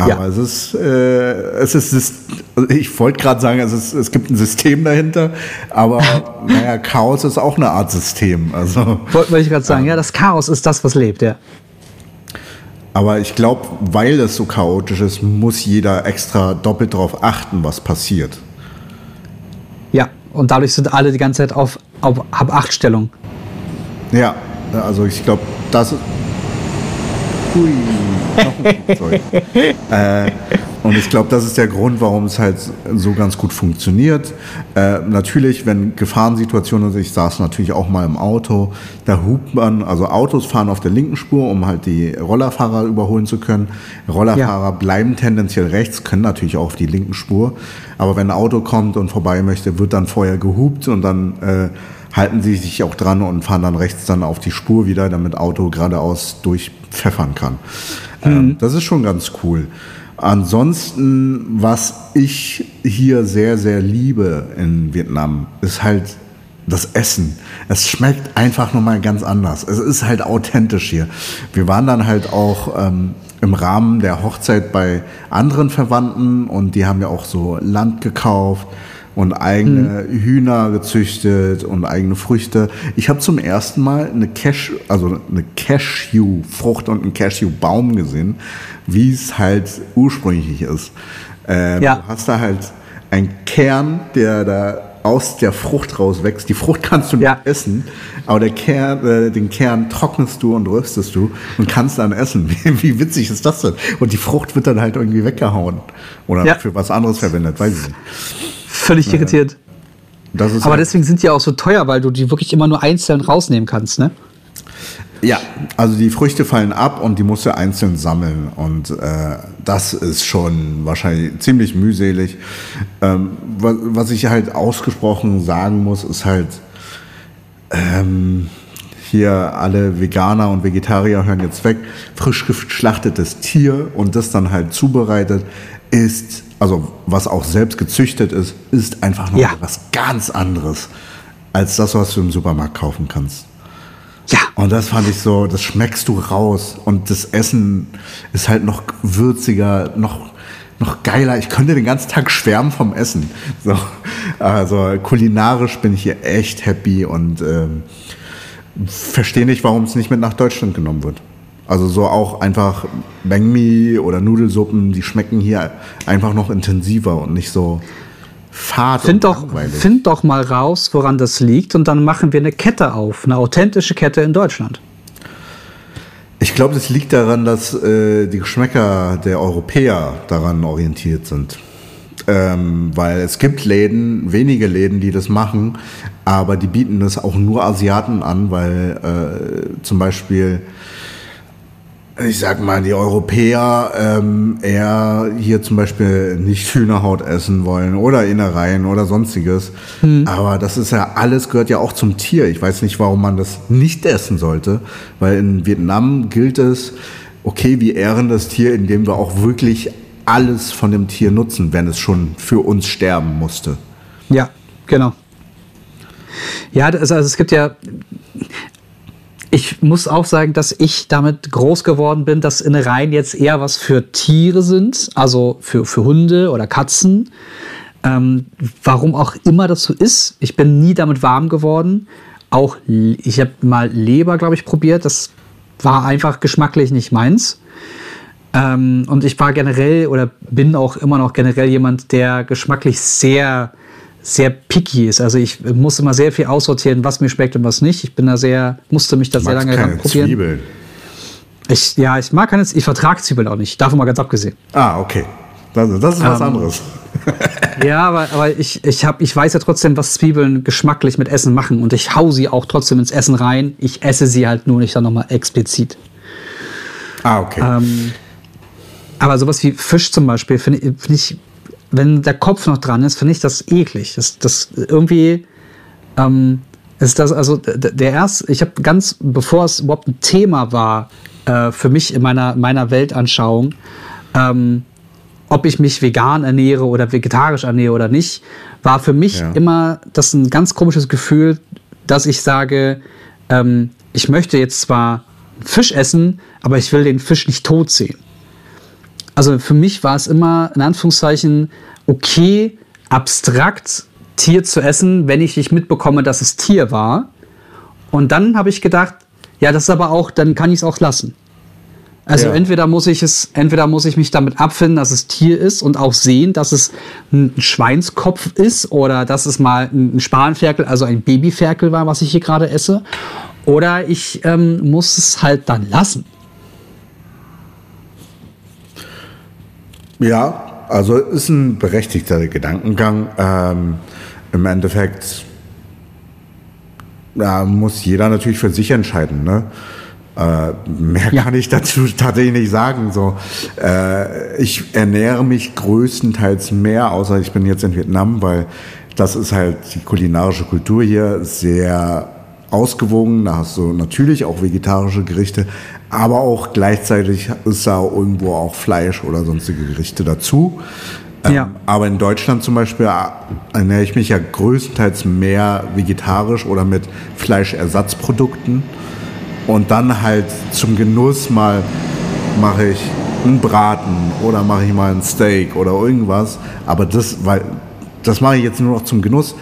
Aber ja. es ist, äh, es ist, ich wollte gerade sagen, es, ist, es gibt ein System dahinter, aber naja, Chaos ist auch eine Art System. Also, wollte ich gerade sagen, ja, das Chaos ist das, was lebt, ja. Aber ich glaube, weil es so chaotisch ist, muss jeder extra doppelt darauf achten, was passiert. Ja, und dadurch sind alle die ganze Zeit auf, auf Hab-Acht-Stellung. Ja, also ich glaube, das. Hui, noch ein Flugzeug. äh, und ich glaube, das ist der Grund, warum es halt so ganz gut funktioniert. Äh, natürlich, wenn Gefahrensituationen sind, ich saß natürlich auch mal im Auto, da hupt man, also Autos fahren auf der linken Spur, um halt die Rollerfahrer überholen zu können. Rollerfahrer ja. bleiben tendenziell rechts, können natürlich auch auf die linken Spur. Aber wenn ein Auto kommt und vorbei möchte, wird dann vorher gehupt und dann äh, halten sie sich auch dran und fahren dann rechts dann auf die Spur wieder, damit Auto geradeaus durchpfeffern kann. Mhm. Ähm, das ist schon ganz cool. Ansonsten, was ich hier sehr, sehr liebe in Vietnam, ist halt das Essen. Es schmeckt einfach nochmal ganz anders. Es ist halt authentisch hier. Wir waren dann halt auch ähm, im Rahmen der Hochzeit bei anderen Verwandten und die haben ja auch so Land gekauft und eigene mhm. Hühner gezüchtet und eigene Früchte. Ich habe zum ersten Mal eine Cash, also eine Cashew-Frucht und einen Cashew-Baum gesehen, wie es halt ursprünglich ist. Äh, ja. Du hast da halt einen Kern, der da aus der Frucht rauswächst. Die Frucht kannst du nicht ja. essen, aber der Kern, äh, den Kern trocknest du und röstest du und kannst dann essen. Wie, wie, witzig ist das denn? Und die Frucht wird dann halt irgendwie weggehauen oder ja. für was anderes verwendet, weiß ich nicht. Völlig ja. irritiert. aber halt deswegen sind die auch so teuer, weil du die wirklich immer nur einzeln rausnehmen kannst, ne? Ja, also die Früchte fallen ab und die musst du einzeln sammeln. Und äh, das ist schon wahrscheinlich ziemlich mühselig. Ähm, was, was, ich halt ausgesprochen sagen muss, ist halt, ähm, hier alle Veganer und Vegetarier hören jetzt weg, frisch geschlachtetes Tier und das dann halt zubereitet, ist, also was auch selbst gezüchtet ist, ist einfach noch ja. was ganz anderes als das, was du im Supermarkt kaufen kannst. Ja. Und das fand ich so, das schmeckst du raus. Und das Essen ist halt noch würziger, noch, noch geiler. Ich könnte den ganzen Tag schwärmen vom Essen. So. Also kulinarisch bin ich hier echt happy und ähm, verstehe nicht, warum es nicht mit nach Deutschland genommen wird. Also so auch einfach Beng Mi oder Nudelsuppen, die schmecken hier einfach noch intensiver und nicht so fad Find doch, find doch mal raus, woran das liegt, und dann machen wir eine Kette auf, eine authentische Kette in Deutschland. Ich glaube, das liegt daran, dass äh, die Geschmäcker der Europäer daran orientiert sind. Ähm, weil es gibt Läden, wenige Läden, die das machen, aber die bieten das auch nur Asiaten an, weil äh, zum Beispiel, ich sag mal, die Europäer ähm, eher hier zum Beispiel nicht Hühnerhaut essen wollen oder Innereien oder sonstiges. Aber das ist ja alles gehört ja auch zum Tier. Ich weiß nicht, warum man das nicht essen sollte, weil in Vietnam gilt es, okay, wir ehren das Tier, indem wir auch wirklich alles von dem Tier nutzen, wenn es schon für uns sterben musste. Ja, genau. Ja, also, also es gibt ja. Ich muss auch sagen, dass ich damit groß geworden bin, dass Innereien jetzt eher was für Tiere sind, also für, für Hunde oder Katzen. Ähm, warum auch immer das so ist. Ich bin nie damit warm geworden. Auch ich habe mal Leber, glaube ich, probiert. Das war einfach geschmacklich nicht meins. Ähm, und ich war generell oder bin auch immer noch generell jemand, der geschmacklich sehr, sehr picky ist. Also ich muss immer sehr viel aussortieren, was mir schmeckt und was nicht. Ich bin da sehr, musste mich da sehr Magst lange keine ranprobieren. Zwiebeln. Ich, ja, ich mag keine, ich vertrage Zwiebeln auch nicht. Davon mal ganz abgesehen. Ah, okay. Das, das ist was Ähm, anderes. Ja, aber, aber ich, ich, hab, ich weiß ja trotzdem, was Zwiebeln geschmacklich mit Essen machen. Und ich hau sie auch trotzdem ins Essen rein. Ich esse sie halt nur nicht dann nochmal explizit. Ah, okay. Ähm, aber sowas wie Fisch zum Beispiel, finde ich, find ich, wenn der Kopf noch dran ist, finde ich das eklig. Das, das irgendwie ähm, ist das, also der erste, ich habe ganz, bevor es überhaupt ein Thema war, äh, für mich in meiner, meiner Weltanschauung, ähm, ob ich mich vegan ernähre oder vegetarisch ernähre oder nicht, war für mich Ja. immer das ein ganz komisches Gefühl, dass ich sage, ähm, ich möchte jetzt zwar Fisch essen, aber ich will den Fisch nicht tot sehen. Also für mich war es immer in Anführungszeichen okay, abstrakt Tier zu essen, wenn ich nicht mitbekomme, dass es Tier war. Und dann habe ich gedacht, ja, das ist aber auch, dann kann ich es auch lassen. Also Ja. entweder muss ich es, entweder muss ich mich damit abfinden, dass es Tier ist und auch sehen, dass es ein Schweinskopf ist oder dass es mal ein Spanferkel, also ein Babyferkel war, was ich hier gerade esse. Oder ich ähm, muss es halt dann lassen. Ja, also ist ein berechtigter Gedankengang. Ähm, Im Endeffekt ja, muss jeder natürlich für sich entscheiden. Ne? Äh, mehr kann ich dazu tatsächlich nicht sagen. So, äh, ich ernähre mich größtenteils mehr, außer ich bin jetzt in Vietnam, weil das ist halt die kulinarische Kultur hier sehr ausgewogen. Da hast du natürlich auch vegetarische Gerichte, aber auch gleichzeitig ist da irgendwo auch Fleisch oder sonstige Gerichte dazu. Ähm, Ja. Aber in Deutschland zum Beispiel äh, ernähre ich mich ja größtenteils mehr vegetarisch oder mit Fleischersatzprodukten. Und dann halt zum Genuss mal mache ich einen Braten oder mache ich mal ein Steak oder irgendwas. Aber das, weil das mache ich jetzt nur noch zum Genuss.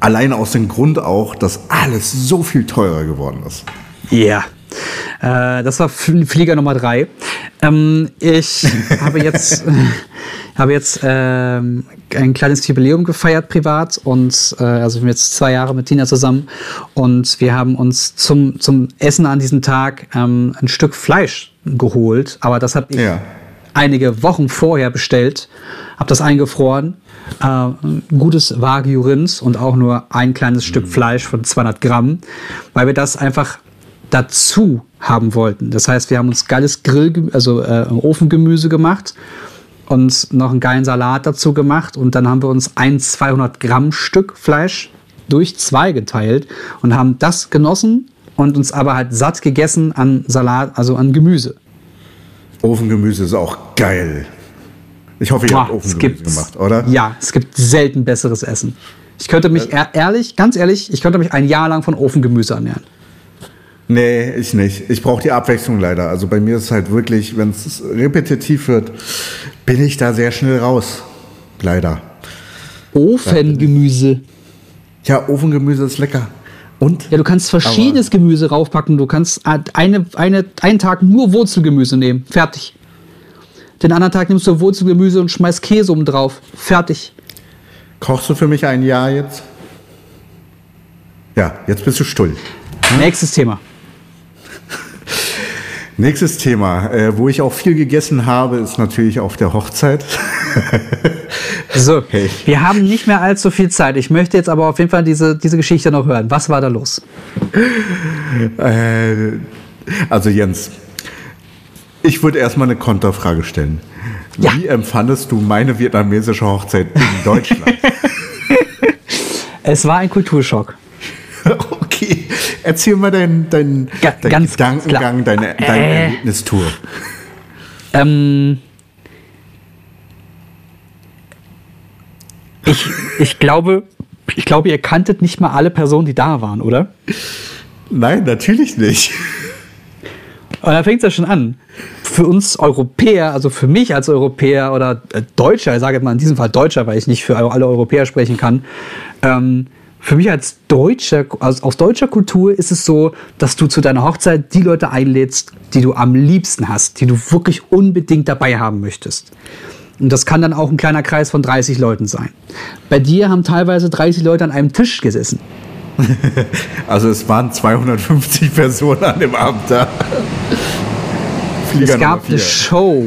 Allein aus dem Grund auch, dass alles so viel teurer geworden ist. Ja. Äh, das war Flieger Nummer drei. Ähm, ich habe jetzt, habe jetzt ähm, ein kleines Jubiläum gefeiert privat und äh, also wir sind jetzt zwei Jahre mit Tina zusammen und wir haben uns zum, zum Essen an diesem Tag ähm, ein Stück Fleisch geholt, aber das habe ich Ja. einige Wochen vorher bestellt, habe das eingefroren, äh, ein gutes Wagyu Rind und auch nur ein kleines Stück Fleisch von 200 Gramm, weil wir das einfach dazu haben wollten. Das heißt, wir haben uns geiles Grill, also äh, Ofengemüse gemacht und noch einen geilen Salat dazu gemacht und dann haben wir uns ein 200 Gramm Stück Fleisch durch zwei geteilt und haben das genossen und uns aber halt satt gegessen an Salat, also an Gemüse. Ofengemüse ist auch geil. Ich hoffe, ihr Boah, habt es Ofengemüse gemacht, oder? Ja, es gibt selten besseres Essen. Ich könnte mich ehr- ehrlich, ganz ehrlich, ich könnte mich ein Jahr lang von Ofengemüse ernähren. Nee, ich nicht. Ich brauche die Abwechslung leider. Also bei mir ist es halt wirklich, wenn es repetitiv wird, bin ich da sehr schnell raus. Leider. Ofengemüse. Ja, Ofengemüse ist lecker. Und? Ja, du kannst verschiedenes Gemüse raufpacken. Du kannst eine, eine, einen Tag nur Wurzelgemüse nehmen. Fertig. Den anderen Tag nimmst du Wurzelgemüse und schmeißt Käse oben drauf. Fertig. Kochst du für mich ein Jahr jetzt? Ja, jetzt bist du stull. Nächstes Thema. Nächstes Thema, äh, wo ich auch viel gegessen habe, ist natürlich auf der Hochzeit. So, Hey. wir haben nicht mehr allzu viel Zeit. Ich möchte jetzt aber auf jeden Fall diese, diese Geschichte noch hören. Was war da los? Äh, also Jens, ich würde erstmal eine Konterfrage stellen. Ja. Wie empfandest du meine vietnamesische Hochzeit in Deutschland? Es war ein Kulturschock. okay, erzähl mal deinen dein, Ga- dein ganz Gedankengang, klar. deine, deine Äh. Erlebnistour. Ähm, ich, ich glaube, ich glaube, ihr kanntet nicht mal alle Personen, die da waren, oder? Nein, natürlich nicht. Und da fängt es ja schon an. Für uns Europäer, also für mich als Europäer oder äh, Deutscher, ich sage jetzt mal in diesem Fall Deutscher, weil ich nicht für alle Europäer sprechen kann, ähm, für mich als Deutscher, also aus deutscher Kultur ist es so, dass du zu deiner Hochzeit die Leute einlädst, die du am liebsten hast, die du wirklich unbedingt dabei haben möchtest. Und das kann dann auch ein kleiner Kreis von 30 Leuten sein. Bei dir haben teilweise 30 Leute an einem Tisch gesessen. Also es waren 250 Personen an dem Abend da. Flieger Es gab eine. Show.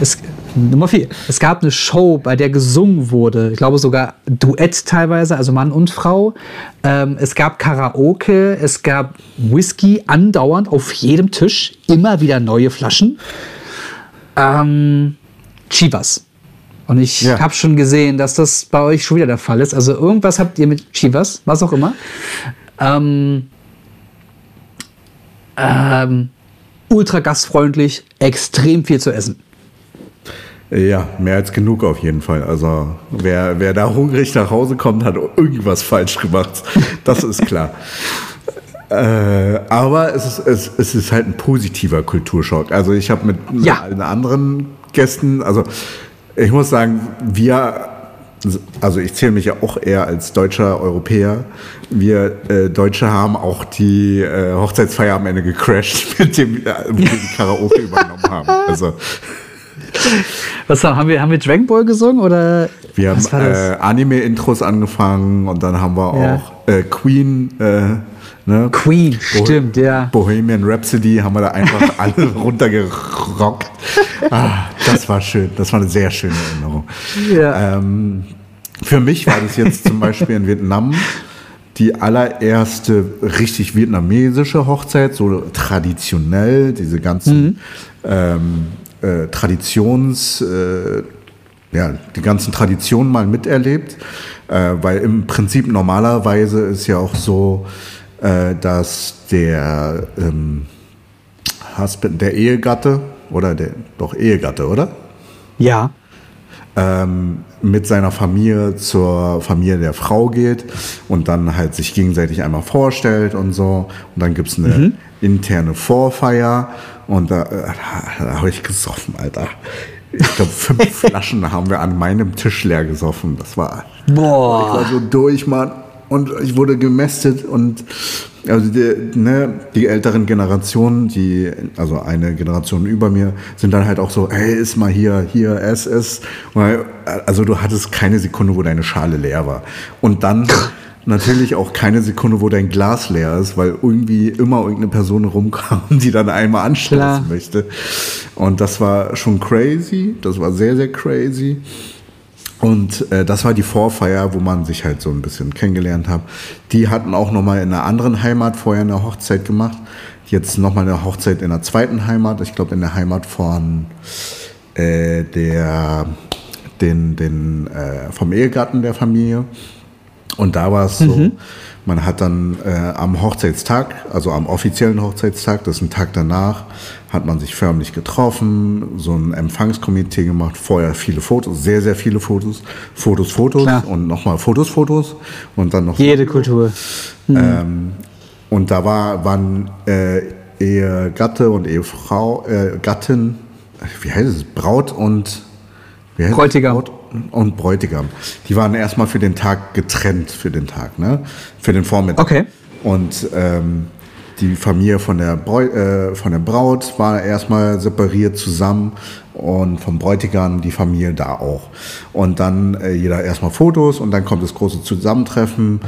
Es, Nummer vier. Es gab eine Show, bei der gesungen wurde. Ich glaube sogar Duett teilweise, also Mann und Frau. Ähm, es gab Karaoke, es gab Whisky andauernd auf jedem Tisch. Immer wieder neue Flaschen. Ähm, Chivas. Und ich Ja. habe schon gesehen, dass das bei euch schon wieder der Fall ist. Also irgendwas habt ihr mit Chivas, was auch immer. Ähm, ähm, ultra gastfreundlich, extrem viel zu essen. Ja, mehr als genug auf jeden Fall. Also wer, wer da hungrig nach Hause kommt, hat irgendwas falsch gemacht. Das ist klar. äh, aber es ist, es, es ist halt ein positiver Kulturschock. Also ich habe mit Ja. allen anderen Gästen, also ich muss sagen, wir, also ich zähle mich ja auch eher als deutscher Europäer. Wir äh, Deutsche haben auch die äh, Hochzeitsfeier am Ende gecrashed, mit dem äh, wir die Karaoke übernommen haben. Also Was haben wir? Haben wir Dragon Ball gesungen oder? Wir haben äh, Anime-Intros angefangen und dann haben wir Ja. auch äh, Queen, äh, ne? Queen, stimmt, ja. Bohemian Rhapsody haben wir da einfach alle runtergerockt. Ah, das war schön, das war eine sehr schöne Erinnerung. Ja. Ähm, für mich war das jetzt zum Beispiel in Vietnam die allererste richtig vietnamesische Hochzeit, so traditionell, diese ganzen ähm, äh, Traditions, äh, ja, die ganzen Traditionen mal miterlebt, äh, weil im Prinzip normalerweise ist ja auch so, äh, dass der ähm, Husband, der Ehegatte oder der doch Ehegatte, oder? Ja. ähm, mit seiner Familie zur Familie der Frau geht und dann halt sich gegenseitig einmal vorstellt und so. Und dann gibt's eine interne Vorfeier und da, äh, da, habe ich gesoffen, Alter. Ich glaube, fünf Flaschen haben wir an meinem Tisch leer gesoffen. Das war, ich Boah. war so durch, Mann. Und ich wurde gemästet und also die, ne, die älteren Generationen, die, also eine Generation über mir, sind dann halt auch so, hey, iss mal hier, hier, ess, ess. Also du hattest keine Sekunde, wo deine Schale leer war. Und dann natürlich auch keine Sekunde, wo dein Glas leer ist, weil irgendwie immer irgendeine Person rumkam, die dann einmal anstoßen Klar. möchte. Und das war schon crazy, das war sehr, sehr crazy. Und äh, das war die Vorfeier, wo man sich halt so ein bisschen kennengelernt hat. Die hatten auch nochmal in einer anderen Heimat vorher eine Hochzeit gemacht. Jetzt nochmal eine Hochzeit in der zweiten Heimat. Ich glaube in der Heimat von äh, der, den, den, äh, vom Ehegatten der Familie. Und da war es so, man hat dann äh, am Hochzeitstag, also am offiziellen Hochzeitstag, das ist ein Tag danach, hat man sich förmlich getroffen, so ein Empfangskomitee gemacht, vorher viele Fotos, sehr, sehr viele Fotos, Fotos, Fotos Klar. und nochmal Fotos, Fotos und dann noch Jede Kultur. ähm, und da war, waren äh, Ehegatte und Ehefrau, äh, Gattin, wie heißt es, Braut und? Bräutigam. Braut und Bräutigam. Die waren erstmal für den Tag getrennt für den Tag, ne? Für den Vormittag. Okay. Und ähm, die Familie von der, Bräu äh, von der Braut war erstmal separiert zusammen und vom Bräutigam die Familie da auch. Und dann äh, jeder erstmal Fotos und dann kommt das große Zusammentreffen.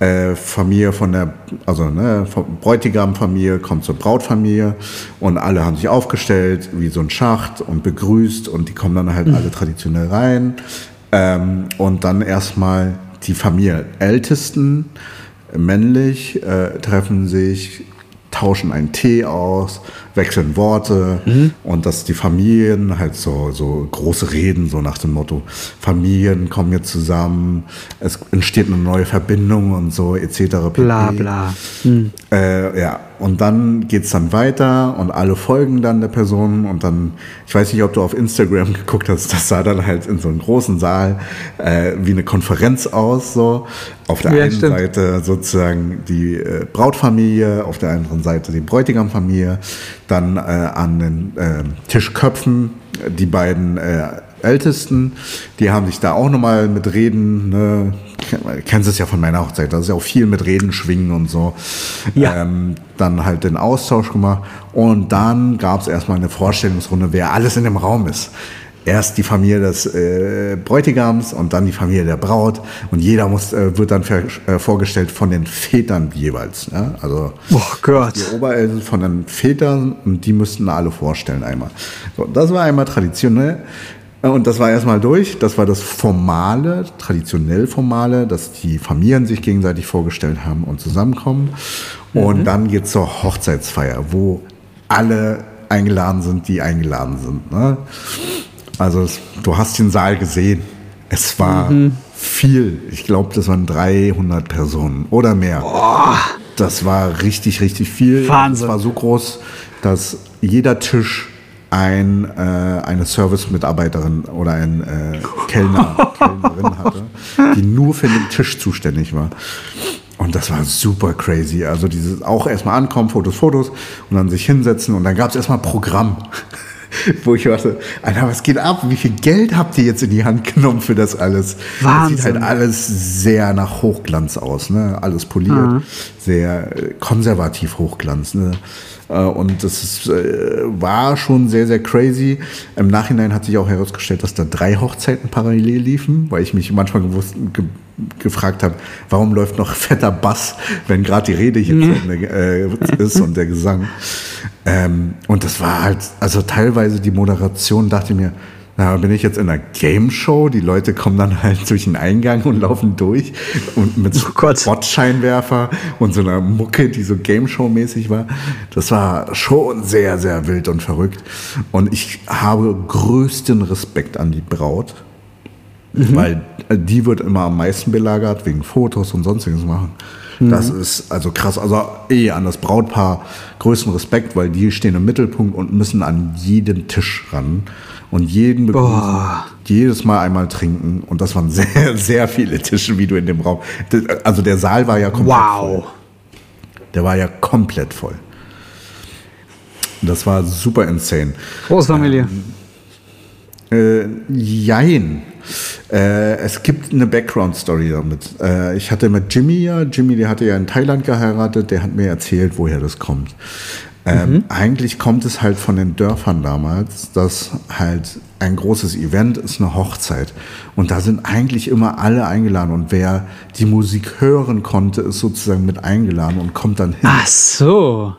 Äh, Familie von der, also ne, Bräutigam-Familie kommt zur Brautfamilie und alle haben sich aufgestellt wie so ein Schacht und begrüßt und die kommen dann halt mhm. alle traditionell rein. Ähm, und dann erstmal die Familie Ältesten, männlich, äh, treffen sich, tauschen einen Tee aus, wechseln Worte mhm. und dass die Familien halt so, so große Reden, so nach dem Motto, Familien kommen jetzt zusammen, es entsteht eine neue Verbindung und so etc. Bla bla. Mhm. Äh, ja, und dann geht es dann weiter und alle folgen dann der Person und dann, ich weiß nicht, ob du auf Instagram geguckt hast, das sah dann halt in so einem großen Saal äh, wie eine Konferenz aus, so. Auf der ja, einen stimmt. Seite sozusagen die äh, Brautfamilie, auf der anderen Seite die Bräutigamfamilie, dann äh, an den äh, Tischköpfen die beiden äh, Ältesten, die haben sich da auch nochmal mit Reden, ne, kennst es ja von meiner Hochzeit, da ist ja auch viel mit Reden schwingen und so. Ja. Ähm, dann halt den Austausch gemacht und dann gab es erstmal eine Vorstellungsrunde, wer alles in dem Raum ist erst die Familie des äh, Bräutigams und dann die Familie der Braut und jeder muss, äh, wird dann äh, vorgestellt von den Vätern jeweils. Ne? Also oh Gott. die Obereltern von den Vätern und die müssten alle vorstellen einmal. So, das war einmal traditionell. Und das war erstmal durch. Das war das Formale, traditionell Formale, dass die Familien sich gegenseitig vorgestellt haben und zusammenkommen. Und mhm. dann geht es zur Hochzeitsfeier, wo alle eingeladen sind, die eingeladen sind. Ne? Also du hast den Saal gesehen. Es war mhm. viel. Ich glaube, das waren 300 Personen oder mehr. Boah. Das war richtig, richtig viel. Wahnsinn. Es war so groß, dass jeder Tisch ein, äh, eine Service-Mitarbeiterin oder ein äh, Kellner, Kellnerin hatte, die nur für den Tisch zuständig war. Und das war super crazy. Also dieses auch erstmal ankommen, Fotos, Fotos und dann sich hinsetzen und dann gab es erstmal Programm. Wo ich dachte, Alter, was geht ab? Wie viel Geld habt ihr jetzt in die Hand genommen für das alles? Wahnsinn. Das sieht halt alles sehr nach Hochglanz aus, ne? Alles poliert, mhm. sehr äh, konservativ Hochglanz, ne? Äh, und das ist, äh, war schon sehr, sehr crazy. Im Nachhinein hat sich auch herausgestellt, dass da drei Hochzeiten parallel liefen, weil ich mich manchmal gewusst, ge gefragt habe, warum läuft noch fetter Bass, wenn gerade die Rede hier mhm. äh, ist und der Gesang. Ähm, und das war halt, also teilweise die Moderation, dachte ich mir, na, bin ich jetzt in einer Game Show? Die Leute kommen dann halt durch den Eingang und laufen durch und mit so oh Botscheinwerfer und so einer Mucke, die so Game Show mäßig war. Das war schon sehr, sehr wild und verrückt. Und ich habe größten Respekt an die Braut, mhm. weil die wird immer am meisten belagert wegen Fotos und sonstiges machen. Mhm. Das ist also krass. Also eh an das Brautpaar größten Respekt, weil die stehen im Mittelpunkt und müssen an jeden Tisch ran und jeden begrüßen, jedes Mal einmal trinken. Und das waren sehr, sehr viele Tische, wie du in dem Raum. Also der Saal war ja komplett wow. voll. Der war ja komplett voll. Das war super insane. Großfamilie. Ähm, äh, jein. Äh, es gibt eine Background-Story damit. Äh, ich hatte mit Jimmy ja, Jimmy, der hatte ja in Thailand geheiratet, der hat mir erzählt, woher das kommt. Ähm, mhm. Eigentlich kommt es halt von den Dörfern damals, dass halt ein großes Event ist eine Hochzeit. Und da sind eigentlich immer alle eingeladen. Und wer die Musik hören konnte, ist sozusagen mit eingeladen und kommt dann hin. Ach so.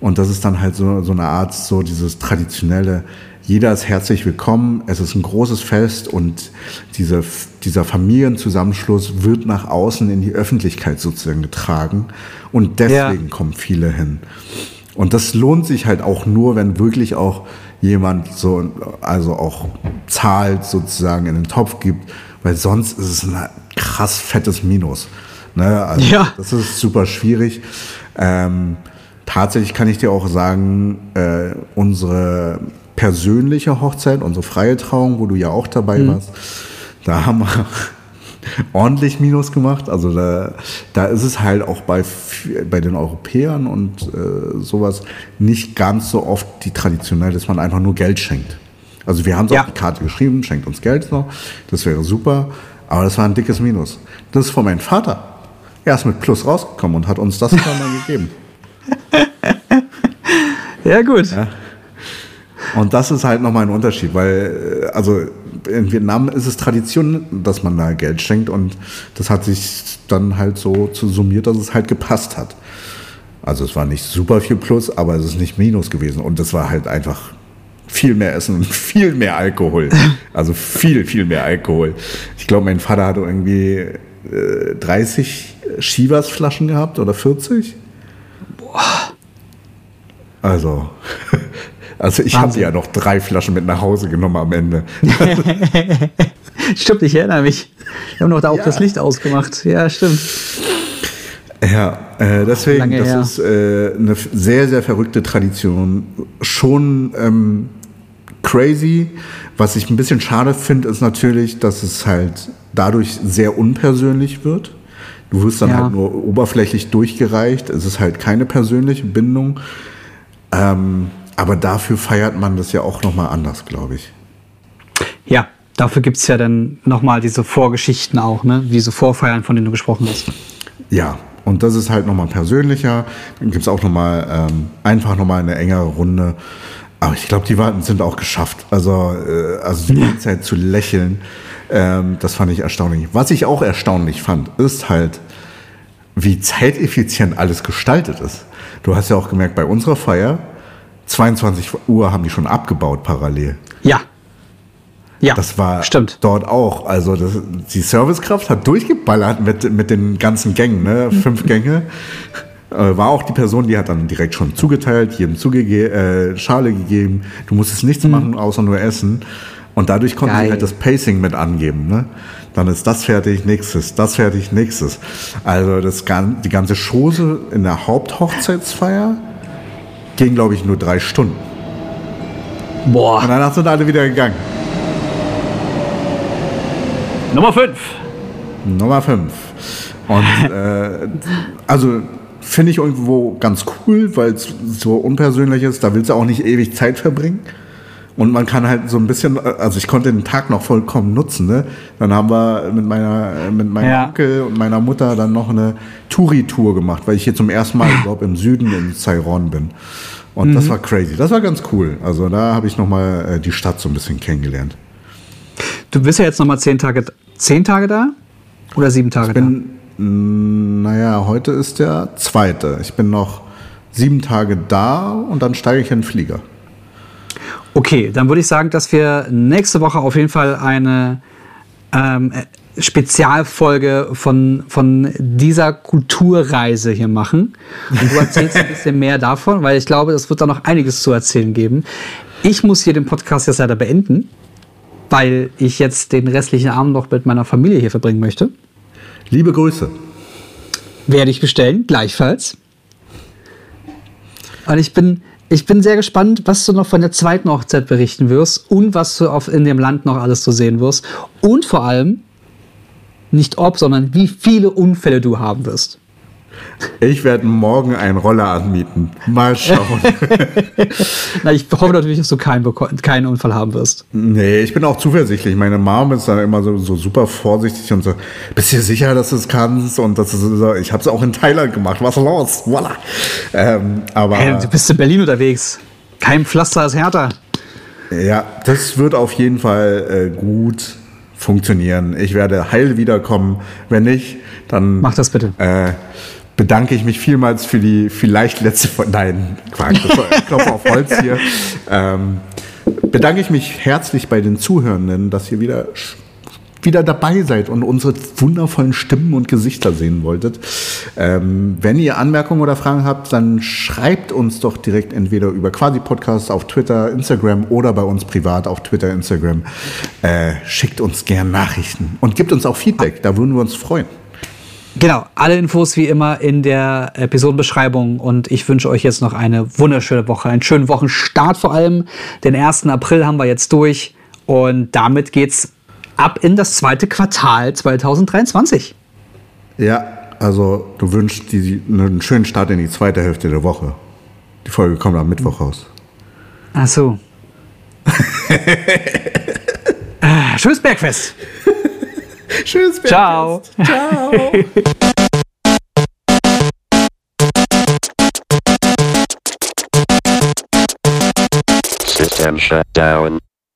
Und das ist dann halt so, so eine Art, so dieses traditionelle, jeder ist herzlich willkommen, es ist ein großes Fest und diese, dieser Familienzusammenschluss wird nach außen in die Öffentlichkeit sozusagen getragen. Und deswegen ja. kommen viele hin. Und das lohnt sich halt auch nur, wenn wirklich auch jemand so, also auch zahlt sozusagen in den Topf gibt, weil sonst ist es ein krass fettes Minus. Ne? Also ja. Das ist super schwierig. Ähm, tatsächlich kann ich dir auch sagen, äh, unsere persönliche Hochzeit, unsere freie Trauung, wo du ja auch dabei mhm. warst, da haben wir ordentlich Minus gemacht. Also da, da ist es halt auch bei, bei den Europäern und äh, sowas nicht ganz so oft die traditionell, dass man einfach nur Geld schenkt. Also wir haben es ja. auf die Karte geschrieben, schenkt uns Geld noch, das wäre super, aber das war ein dickes Minus. Das ist von meinem Vater. Er ist mit Plus rausgekommen und hat uns das dann mal gegeben. Sehr gut. Ja. Und das ist halt nochmal ein Unterschied, weil, äh, also in Vietnam ist es Tradition, dass man da Geld schenkt und das hat sich dann halt so zu summiert, dass es halt gepasst hat. Also es war nicht super viel Plus, aber es ist nicht Minus gewesen und es war halt einfach viel mehr Essen und viel mehr Alkohol. Also viel, viel mehr Alkohol. Ich glaube, mein Vater hatte irgendwie äh, 30 Chivas-Flaschen gehabt oder 40. Boah. Also, also ich habe ja noch drei Flaschen mit nach Hause genommen am Ende. stimmt, ich erinnere mich. Wir haben noch da auch ja. das Licht ausgemacht. Ja, stimmt. Ja, äh, deswegen, Lange das her. ist äh, eine sehr, sehr verrückte Tradition. Schon ähm, crazy. Was ich ein bisschen schade finde, ist natürlich, dass es halt dadurch sehr unpersönlich wird. Du wirst dann ja. halt nur oberflächlich durchgereicht. Es ist halt keine persönliche Bindung. Ähm, aber dafür feiert man das ja auch nochmal anders, glaube ich. Ja, dafür gibt es ja dann nochmal diese Vorgeschichten auch, ne? diese Vorfeiern, von denen du gesprochen hast. Ja, und das ist halt nochmal persönlicher. Dann gibt es auch nochmal ähm, einfach nochmal eine engere Runde. Aber ich glaube, die Warten sind auch geschafft. Also, äh, also die ganze Zeit zu lächeln, ähm, das fand ich erstaunlich. Was ich auch erstaunlich fand, ist halt, wie zeiteffizient alles gestaltet ist. Du hast ja auch gemerkt, bei unserer Feier, 22 Uhr haben die schon abgebaut parallel. Ja. Ja, das war stimmt. dort auch. Also das, die Servicekraft hat durchgeballert mit, mit den ganzen Gängen, ne? fünf Gänge. Äh, war auch die Person, die hat dann direkt schon zugeteilt, jedem zugege äh, Schale gegeben. Du musstest nichts mhm. machen, außer nur essen. Und dadurch konnten sie halt das Pacing mit angeben. Ne? Dann ist das fertig, nächstes, das fertig, nächstes. Also das, die ganze Chose in der Haupthochzeitsfeier ging, glaube ich, nur drei Stunden. Boah. Und danach sind alle wieder gegangen. Nummer 5. Nummer 5. Und äh, also finde ich irgendwo ganz cool, weil es so unpersönlich ist. Da willst du auch nicht ewig Zeit verbringen. Und man kann halt so ein bisschen, also ich konnte den Tag noch vollkommen nutzen. Ne? Dann haben wir mit meiner, mit meinem ja. Onkel und meiner Mutter dann noch eine Touri-Tour gemacht, weil ich hier zum ersten Mal überhaupt im Süden in Sairon bin. Und mhm. das war crazy. Das war ganz cool. Also da habe ich nochmal äh, die Stadt so ein bisschen kennengelernt. Du bist ja jetzt nochmal zehn Tage, zehn Tage da? Oder sieben Tage ich bin, da? Naja, heute ist der zweite. Ich bin noch sieben Tage da und dann steige ich in den Flieger. Okay, dann würde ich sagen, dass wir nächste Woche auf jeden Fall eine ähm, Spezialfolge von, von dieser Kulturreise hier machen. Und du erzählst ein bisschen mehr davon, weil ich glaube, es wird da noch einiges zu erzählen geben. Ich muss hier den Podcast jetzt leider beenden, weil ich jetzt den restlichen Abend noch mit meiner Familie hier verbringen möchte. Liebe Grüße. Werde ich bestellen, gleichfalls. Und ich bin, ich bin sehr gespannt, was du noch von der zweiten Hochzeit berichten wirst und was du auf, in dem Land noch alles zu sehen wirst. Und vor allem, nicht ob, sondern wie viele Unfälle du haben wirst. Ich werde morgen einen Roller anmieten. Mal schauen. Na, ich hoffe natürlich, dass du keinen, keinen Unfall haben wirst. Nee, ich bin auch zuversichtlich. Meine Mom ist dann immer so, so super vorsichtig und so, bist du sicher, dass du es kannst? Und das ist so, ich habe es auch in Thailand gemacht. Was los? Voila. Ähm, aber, hey, du bist in Berlin unterwegs. Kein Pflaster ist härter. Ja, das wird auf jeden Fall äh, gut funktionieren. Ich werde heil wiederkommen. Wenn nicht, dann. Mach das bitte. Äh, bedanke ich mich vielmals für die vielleicht letzte von nein, Quark, ich klopfe auf Holz hier. Ähm, bedanke ich mich herzlich bei den Zuhörenden, dass ihr wieder wieder dabei seid und unsere wundervollen Stimmen und Gesichter sehen wolltet. Ähm, wenn ihr Anmerkungen oder Fragen habt, dann schreibt uns doch direkt entweder über Quasi Podcast auf Twitter, Instagram oder bei uns privat auf Twitter, Instagram. Äh, schickt uns gern Nachrichten und gibt uns auch Feedback, da würden wir uns freuen. Genau, alle Infos wie immer in der Episodenbeschreibung und ich wünsche euch jetzt noch eine wunderschöne Woche, einen schönen Wochenstart vor allem. Den 1. April haben wir jetzt durch und damit geht's ab in das zweite Quartal 2023. Ja, also du wünschst die, einen schönen Start in die zweite Hälfte der Woche. Die Folge kommt am Mittwoch raus. Ach so. ah, schönes Bergfest. Schönes Ciao. Ciao. System shut down.